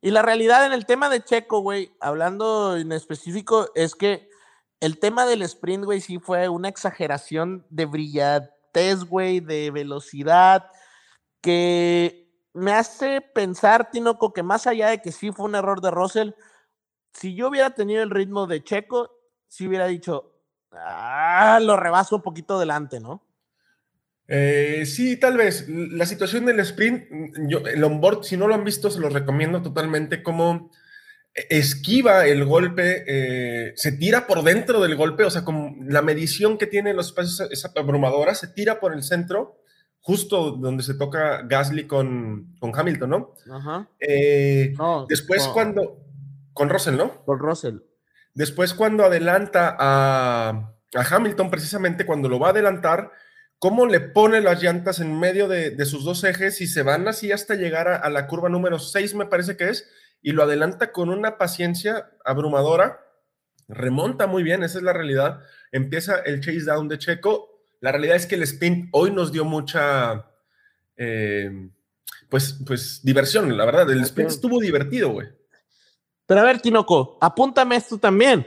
y la realidad en el tema de Checo, güey, hablando en específico, es que el tema del sprint, güey, sí fue una exageración de brillantez, güey, de velocidad, que me hace pensar, Tinoco, que más allá de que sí fue un error de Russell, si yo hubiera tenido el ritmo de Checo, sí hubiera dicho, ah, lo rebaso un poquito delante, ¿no? Eh, sí, tal vez. La situación del sprint, yo, el onboard, si no lo han visto, se los recomiendo totalmente. Como esquiva el golpe, eh, se tira por dentro del golpe, o sea, como la medición que tiene los espacios es abrumadora, se tira por el centro, justo donde se toca Gasly con, con Hamilton, ¿no? Ajá. Eh, No, después, con- cuando. Con Russell, ¿no? Con Russell. Después, cuando adelanta a, a Hamilton, precisamente cuando lo va a adelantar, cómo le pone las llantas en medio de, de sus dos ejes y se van así hasta llegar a, a la curva número 6, me parece que es, y lo adelanta con una paciencia abrumadora. Remonta muy bien, esa es la realidad. Empieza el chase down de Checo. La realidad es que el sprint hoy nos dio mucha, eh, pues, pues, diversión, la verdad. El sprint Diversión. estuvo divertido, güey. Pero a ver, Tinoco, apúntame esto también.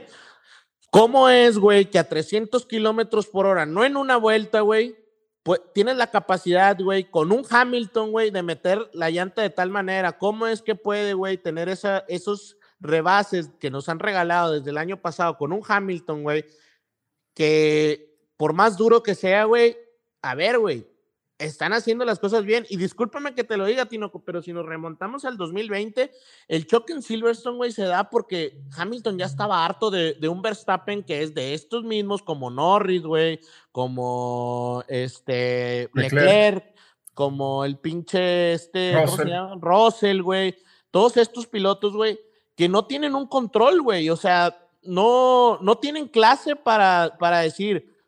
¿Cómo es, güey, que a 300 kilómetros por hora, no en una vuelta, güey, pues tienes la capacidad, güey, con un Hamilton, güey, de meter la llanta de tal manera? ¿Cómo es que puede, güey, tener esa, esos rebases que nos han regalado desde el año pasado con un Hamilton, güey, que por más duro que sea, güey, a ver, güey, están haciendo las cosas bien. Y discúlpame que te lo diga, Tinoco, pero si nos remontamos al 2020, el choque en Silverstone, güey, se da porque Hamilton ya estaba harto de, de un Verstappen que es de estos mismos, como Norris, güey, como este Leclerc. Leclerc, como el pinche este. Russell, güey. Todos estos pilotos, güey, que no tienen un control, güey. O sea, no, no tienen clase para, para decir,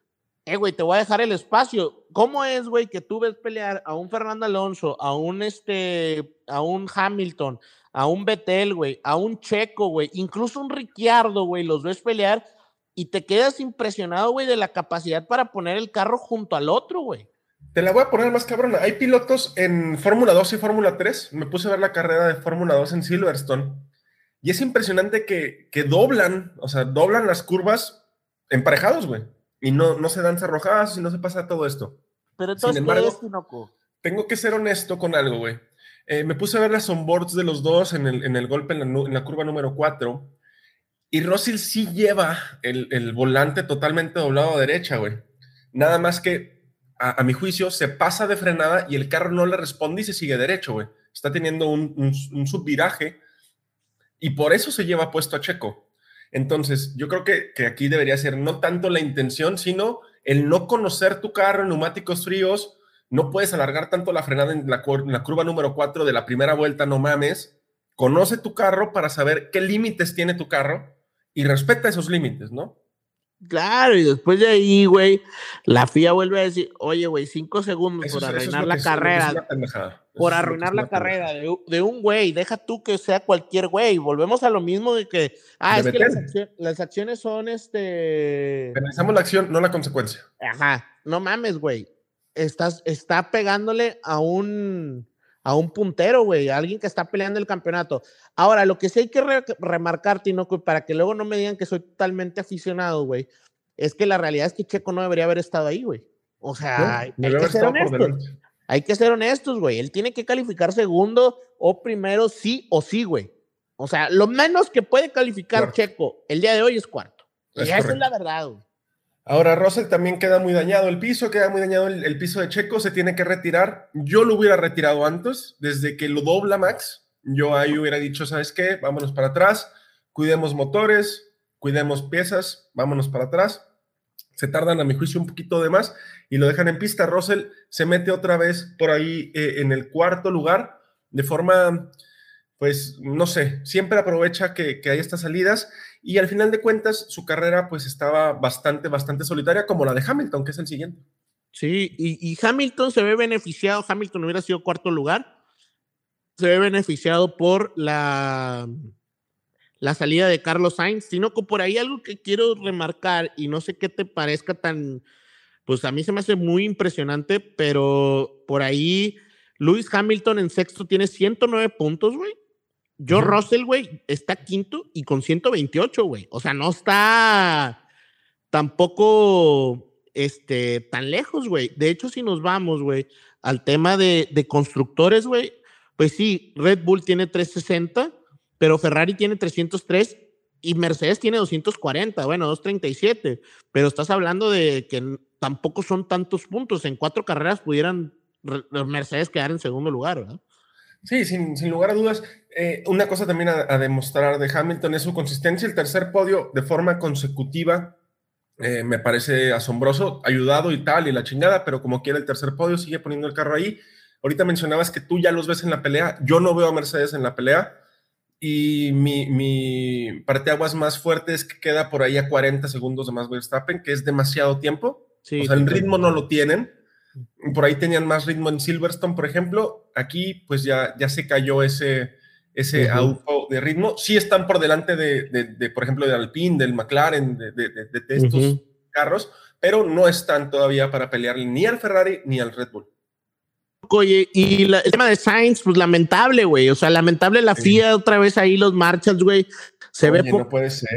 eh, güey, te voy a dejar el espacio. ¿Cómo es, güey, que tú ves pelear a un Fernando Alonso, a un, este, a un Hamilton, a un Betel, güey, a un Checo, güey, incluso un Ricciardo, güey, los ves pelear y te quedas impresionado, güey, de la capacidad para poner el carro junto al otro, güey. Te la voy a poner más cabrona. Hay pilotos en Fórmula 2 y Fórmula 3. Me puse a ver la carrera de Fórmula 2 en Silverstone. Y es impresionante que, que doblan, o sea, doblan las curvas emparejados, güey. Y no, no se dan cerrojadas y no se pasa todo esto. Pero entonces, Sin embargo, tengo que ser honesto con algo, güey. Eh, me puse a ver las onboards de los dos en el, en el golpe en la, en la, curva número 4. Y Russell sí lleva el, el volante totalmente doblado a derecha, güey. Nada más que a, mi juicio, se pasa de frenada y el carro no le responde y se sigue derecho, güey. Está teniendo un, subviraje y por eso se lleva puesto a Checo. Entonces, yo creo que, que, aquí debería ser no tanto la intención, sino el no conocer tu carro neumáticos fríos. No puedes alargar tanto la frenada en la, en la curva número 4 de la primera vuelta, no mames. Conoce tu carro para saber qué límites tiene tu carro y respeta esos límites, ¿no? Claro, y después de ahí, güey, la FIA vuelve a decir, oye, güey, cinco segundos por arruinar la carrera. por arruinar la carrera de, un güey, deja tú que sea cualquier güey. Volvemos a lo mismo de que, ah, es que las, acciones son este. Pensamos la acción, no la consecuencia. Ajá, no mames, güey. Estás, está pegándole a un, a un puntero, güey, a alguien que está peleando el campeonato. Ahora, lo que sí hay que remarcar, Tinoco, para que luego no me digan que soy totalmente aficionado, güey, es que la realidad es que Checo no debería haber estado ahí, güey. O sea, hay, que ser honestos. Hay que ser honestos, güey. Él tiene que calificar segundo o primero, sí o sí, güey. O sea, lo menos que puede calificar Checo el día de hoy es cuarto. y esa es la verdad, güey. Ahora, Russell también queda muy dañado el piso, queda muy dañado el, piso de Checo, se tiene que retirar. Yo lo hubiera retirado antes, desde que lo dobla Max. Yo ahí hubiera dicho, ¿sabes qué? Vámonos para atrás, cuidemos motores, cuidemos piezas, vámonos para atrás. Se tardan, a mi juicio, un poquito de más y lo dejan en pista. Russell se mete otra vez por ahí eh, en el cuarto lugar, de forma, pues, no sé, siempre aprovecha que, que hay estas salidas y al final de cuentas su carrera pues estaba bastante, bastante solitaria como la de Hamilton, que es el siguiente. Sí, y, Hamilton se ve beneficiado, Hamilton hubiera sido cuarto lugar, se ve beneficiado por la, la salida de Carlos Sainz, sino que por ahí algo que quiero remarcar y no sé qué te parezca tan, pues a mí se me hace muy impresionante, pero por ahí Lewis Hamilton en sexto tiene 109 puntos, güey. Yo, Russell, güey, está quinto y con 128, güey. O sea, no está tampoco este, tan lejos, güey. De hecho, si nos vamos, güey, al tema de, de constructores, güey, pues sí, Red Bull tiene 360, pero Ferrari tiene 303 y Mercedes tiene 240, bueno, 237, pero estás hablando de que tampoco son tantos puntos. En cuatro carreras pudieran Mercedes quedar en segundo lugar, ¿verdad? Sí, sin, sin lugar a dudas. Eh, una cosa también a, demostrar de Hamilton es su consistencia. El tercer podio de forma consecutiva eh, me parece asombroso, ayudado y tal, y la chingada, pero como quiera el tercer podio, sigue poniendo el carro ahí. Ahorita mencionabas que tú ya los ves en la pelea. Yo no veo a Mercedes en la pelea. Y mi, mi parteaguas más fuerte es que queda por ahí a 40 segundos de más Verstappen, que es demasiado tiempo. Sí, o sea, el ritmo no lo tienen por ahí tenían más ritmo en Silverstone, por ejemplo. Aquí, pues ya, ya se cayó ese, ese auto de ritmo. Sí están por delante de, de, por ejemplo, de Alpine, del McLaren, de, de estos carros, pero no están todavía para pelear ni al Ferrari ni al Red Bull. Oye, y el tema de Sainz, pues lamentable, güey. O sea, lamentable la FIA otra vez ahí, los Marshalls, güey. Se ve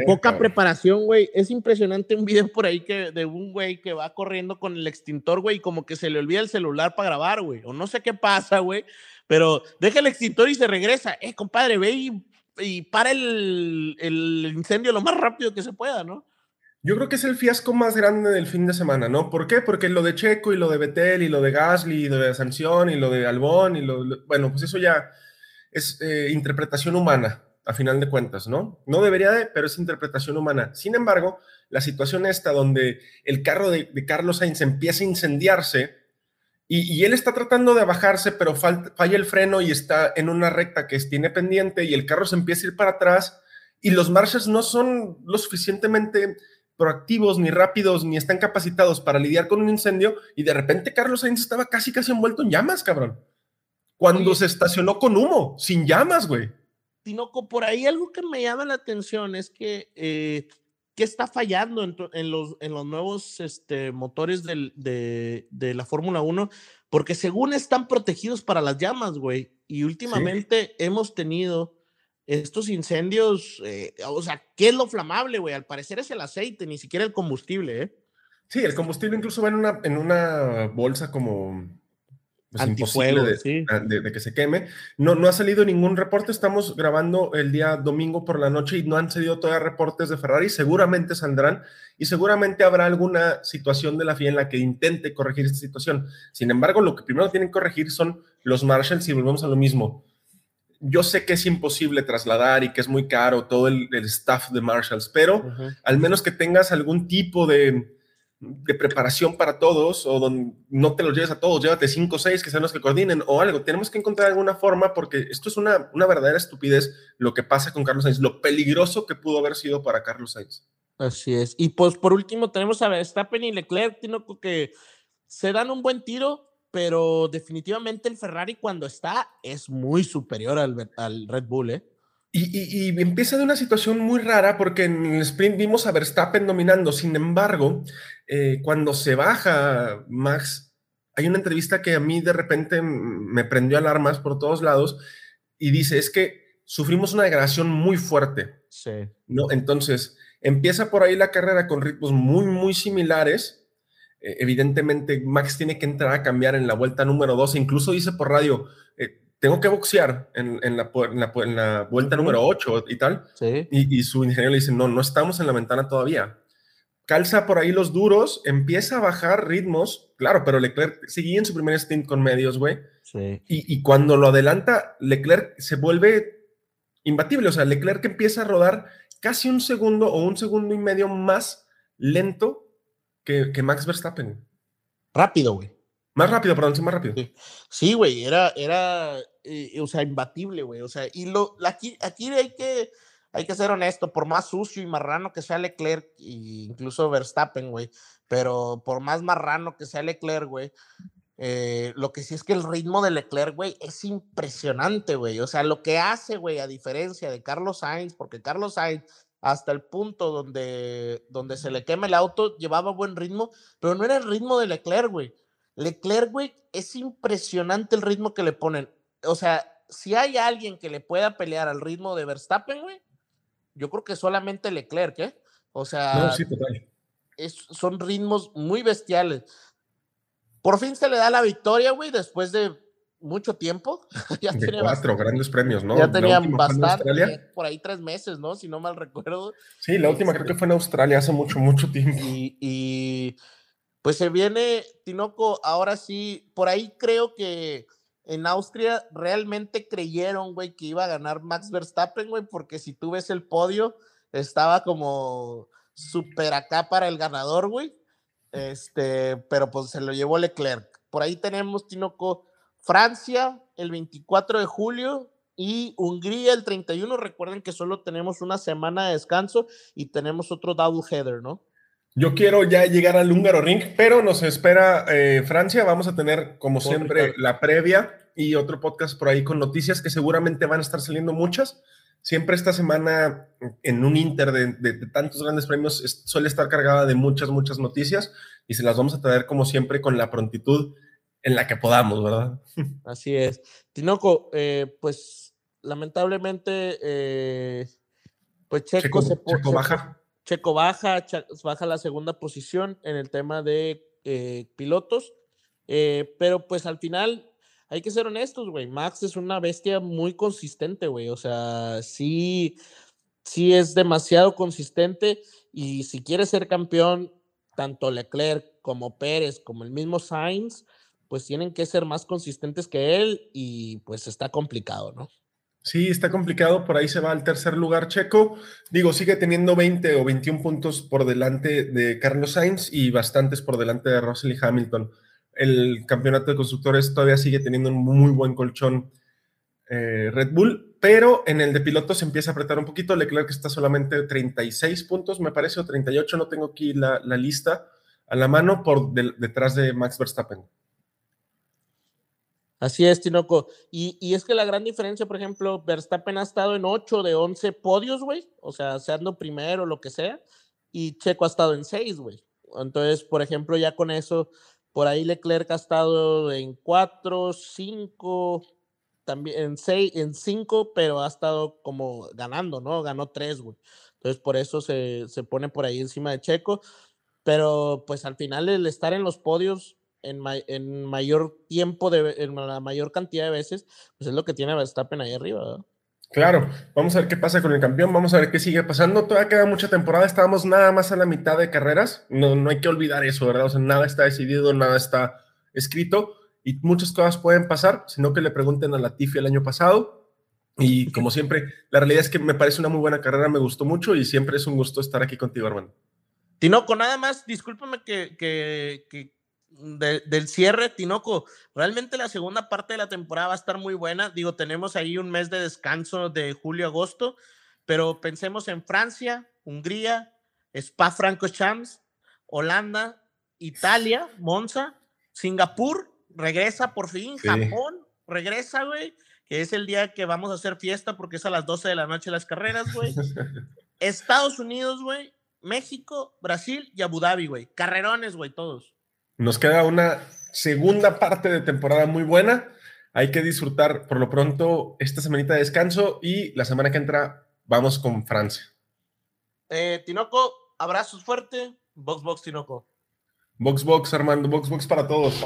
poca preparación, güey. Es impresionante un video por ahí que, de un güey que va corriendo con el extintor, güey, y como que se le olvida el celular para grabar, güey. O no sé qué pasa, güey. Pero deja el extintor y se regresa. Eh, compadre, ve y, para el, el, incendio lo más rápido que se pueda, ¿no? Yo creo que es el fiasco más grande del fin de semana, ¿no? ¿Por qué? Porque lo de Checo y lo de Betel y lo de Gasly y lo de Sanción y lo de Albón y lo, bueno, pues eso ya es eh, interpretación humana a final de cuentas, ¿no? No debería de, pero es interpretación humana. Sin embargo, la situación esta donde el carro de, Carlos Sainz empieza a incendiarse y, él está tratando de bajarse, pero falla el freno y está en una recta que tiene pendiente y el carro se empieza a ir para atrás, y los Marshalls no son lo suficientemente proactivos, ni rápidos, ni están capacitados para lidiar con un incendio, y de repente Carlos Sainz estaba casi, casi envuelto en llamas, cabrón. Cuando se estacionó con humo, sin llamas, güey. Tinoco, por ahí algo que me llama la atención es que, eh, ¿qué está fallando en, los, en los nuevos este, motores de, la Fórmula 1? Porque según están protegidos para las llamas, güey, y últimamente hemos tenido estos incendios, eh, o sea, ¿qué es lo flamable, güey? Al parecer es el aceite, ni siquiera el combustible, ¿eh? Sí, el combustible incluso va en una, en una bolsa como pues, Antifuego, ah, de, que se queme. No, no ha salido ningún reporte, estamos grabando el día domingo por la noche y no han salido todavía reportes de Ferrari, seguramente saldrán y seguramente habrá alguna situación de la FIA en la que intente corregir esta situación. Sin embargo, lo que primero tienen que corregir son los Marshalls y volvemos a lo mismo. Yo sé que es imposible trasladar y que es muy caro todo el, staff de Marshalls, pero al menos que tengas algún tipo de, preparación para todos o donde no te los lleves a todos, llévate cinco o seis que sean los que coordinen o algo. Tenemos que encontrar alguna forma porque esto es una, una verdadera estupidez lo que pasa con Carlos Sainz, lo peligroso que pudo haber sido para Carlos Sainz. Así es. Y pues por último tenemos a Verstappen y Leclerc, que se dan un buen tiro, pero definitivamente el Ferrari cuando está es muy superior al, al Red Bull, ¿eh? Y, y, empieza de una situación muy rara porque en el sprint vimos a Verstappen dominando. Sin embargo, eh, cuando se baja Max, hay una entrevista que a mí de repente me prendió alarmas por todos lados y dice, es que sufrimos una degradación muy fuerte. Sí. ¿no? Entonces, empieza por ahí la carrera con ritmos muy, muy similares eh, evidentemente Max tiene que entrar a cambiar en la vuelta número 2, incluso dice por radio, eh, tengo que boxear en, la, vuelta número 8 y tal, y, su ingeniero le dice, no, no estamos en la ventana todavía. Calza por ahí los duros, empieza a bajar ritmos, claro, pero Leclerc seguía en su primer stint con medios, güey. Y, y, cuando lo adelanta, Leclerc se vuelve imbatible, o sea, Leclerc empieza a rodar casi un segundo o un segundo y medio más lento que, Max Verstappen. Rápido, güey. Más rápido, perdón, sí, más rápido. Sí, güey, era, era, eh, o sea, imbatible, güey. O sea, y lo, aquí, aquí hay que, hay que ser honesto, por más sucio y marrano que sea Leclerc, e incluso Verstappen, güey, pero por más marrano que sea Leclerc, güey, eh, lo que sí es que el ritmo de Leclerc, güey, es impresionante, güey. O sea, lo que hace, güey, a diferencia de Carlos Sainz, porque Carlos Sainz hasta el punto donde, donde se le quema el auto, llevaba buen ritmo, pero no era el ritmo de Leclerc, güey. Leclerc, güey, es impresionante el ritmo que le ponen. O sea, si hay alguien que le pueda pelear al ritmo de Verstappen, güey, yo creo que solamente Leclerc, ¿eh? O sea, son ritmos muy bestiales. Por fin se le da la victoria, güey, después de mucho tiempo. ya de cuatro grandes premios, ¿no? Ya tenían bastante, por ahí tres meses, ¿no? Si no mal recuerdo. Sí, la última creo que fue en Australia hace mucho, mucho tiempo. Y, pues se viene, Tinoco, ahora sí, por ahí creo que en Austria realmente creyeron, güey, que iba a ganar Max Verstappen, güey, porque si tú ves el podio, estaba como súper acá para el ganador, güey. Este, pero pues se lo llevó Leclerc. Por ahí tenemos, Tinoco, Francia el 24 de julio y Hungría el 31. Recuerden que solo tenemos una semana de descanso y tenemos otro double header, ¿no? Yo quiero ya llegar al húngaro ring, pero nos espera eh, Francia. Vamos a tener, como siempre, la previa y otro podcast por ahí con noticias que seguramente van a estar saliendo muchas. Siempre esta semana, en un inter de, de tantos grandes premios, suele estar cargada de muchas, muchas noticias y se las vamos a traer, como siempre, con la prontitud en la que podamos, ¿verdad? Así es. Tinoco, eh, pues lamentablemente, eh, pues Checo, se, Checo baja. Checo baja, baja la segunda posición en el tema de eh, pilotos, pero pues al final hay que ser honestos, güey. Max es una bestia muy consistente, güey. O sea, sí, sí es demasiado consistente y si quiere ser campeón, tanto Leclerc como Pérez, como el mismo Sainz, pues tienen que ser más consistentes que él y pues está complicado, ¿no? Sí, está complicado, por ahí se va al tercer lugar Checo. Digo, sigue teniendo 20 o 21 puntos por delante de Carlos Sainz y bastantes por delante de Russell y Hamilton. El campeonato de constructores todavía sigue teniendo un muy buen colchón eh, Red Bull, pero en el de pilotos se empieza a apretar un poquito. Leclerc está solamente 36 puntos, me parece, o 38, no tengo aquí la, lista a la mano por detrás de Max Verstappen. Así es, Tinoco. Y, y, es que la gran diferencia, por ejemplo, Verstappen ha estado en 8 de 11 podios, güey. O sea, seando primero, lo que sea. Y Checo ha estado en 6, güey. Entonces, por ejemplo, ya con eso, por ahí Leclerc ha estado en 4, 5, también en seis, en cinco, pero ha estado como ganando, ¿no? Ganó tres, güey. Entonces por eso se, se, pone por ahí encima de Checo. Pero pues al final el estar en los podios en, en mayor tiempo, de, en la mayor cantidad de veces, pues es lo que tiene Verstappen ahí arriba, ¿verdad? Claro, vamos a ver qué pasa con el campeón, vamos a ver qué sigue pasando. Todavía queda mucha temporada, estábamos nada más a la mitad de carreras, no, no hay que olvidar eso, ¿verdad? O sea, nada está decidido, nada está escrito y muchas cosas pueden pasar, sino que le pregunten a Latifi el año pasado. Y como siempre, la realidad es que me parece una muy buena carrera, me gustó mucho y siempre es un gusto estar aquí contigo, hermano. Tinoco, nada más, discúlpame que, que, que del cierre, Tinoco, realmente la segunda parte de la temporada va a estar muy buena. Digo, tenemos ahí un mes de descanso de julio-agosto, pero pensemos en Francia, Hungría, Spa-Francorchamps, Holanda, Italia, Monza, Singapur regresa por fin, Japón, regresa, güey, que es el día que vamos a hacer fiesta porque es a las 12 de la noche las carreras, güey. Estados Unidos, güey, México, Brasil y Abu Dhabi, güey. Carrerones, güey, todos. Nos queda una segunda parte de temporada muy buena. Hay que disfrutar por lo pronto esta semanita de descanso y la semana que entra vamos con Francia. Eh, Tinoco, abrazos fuerte. Box Box Tinoco. Box Box, Armando. Box Box para todos.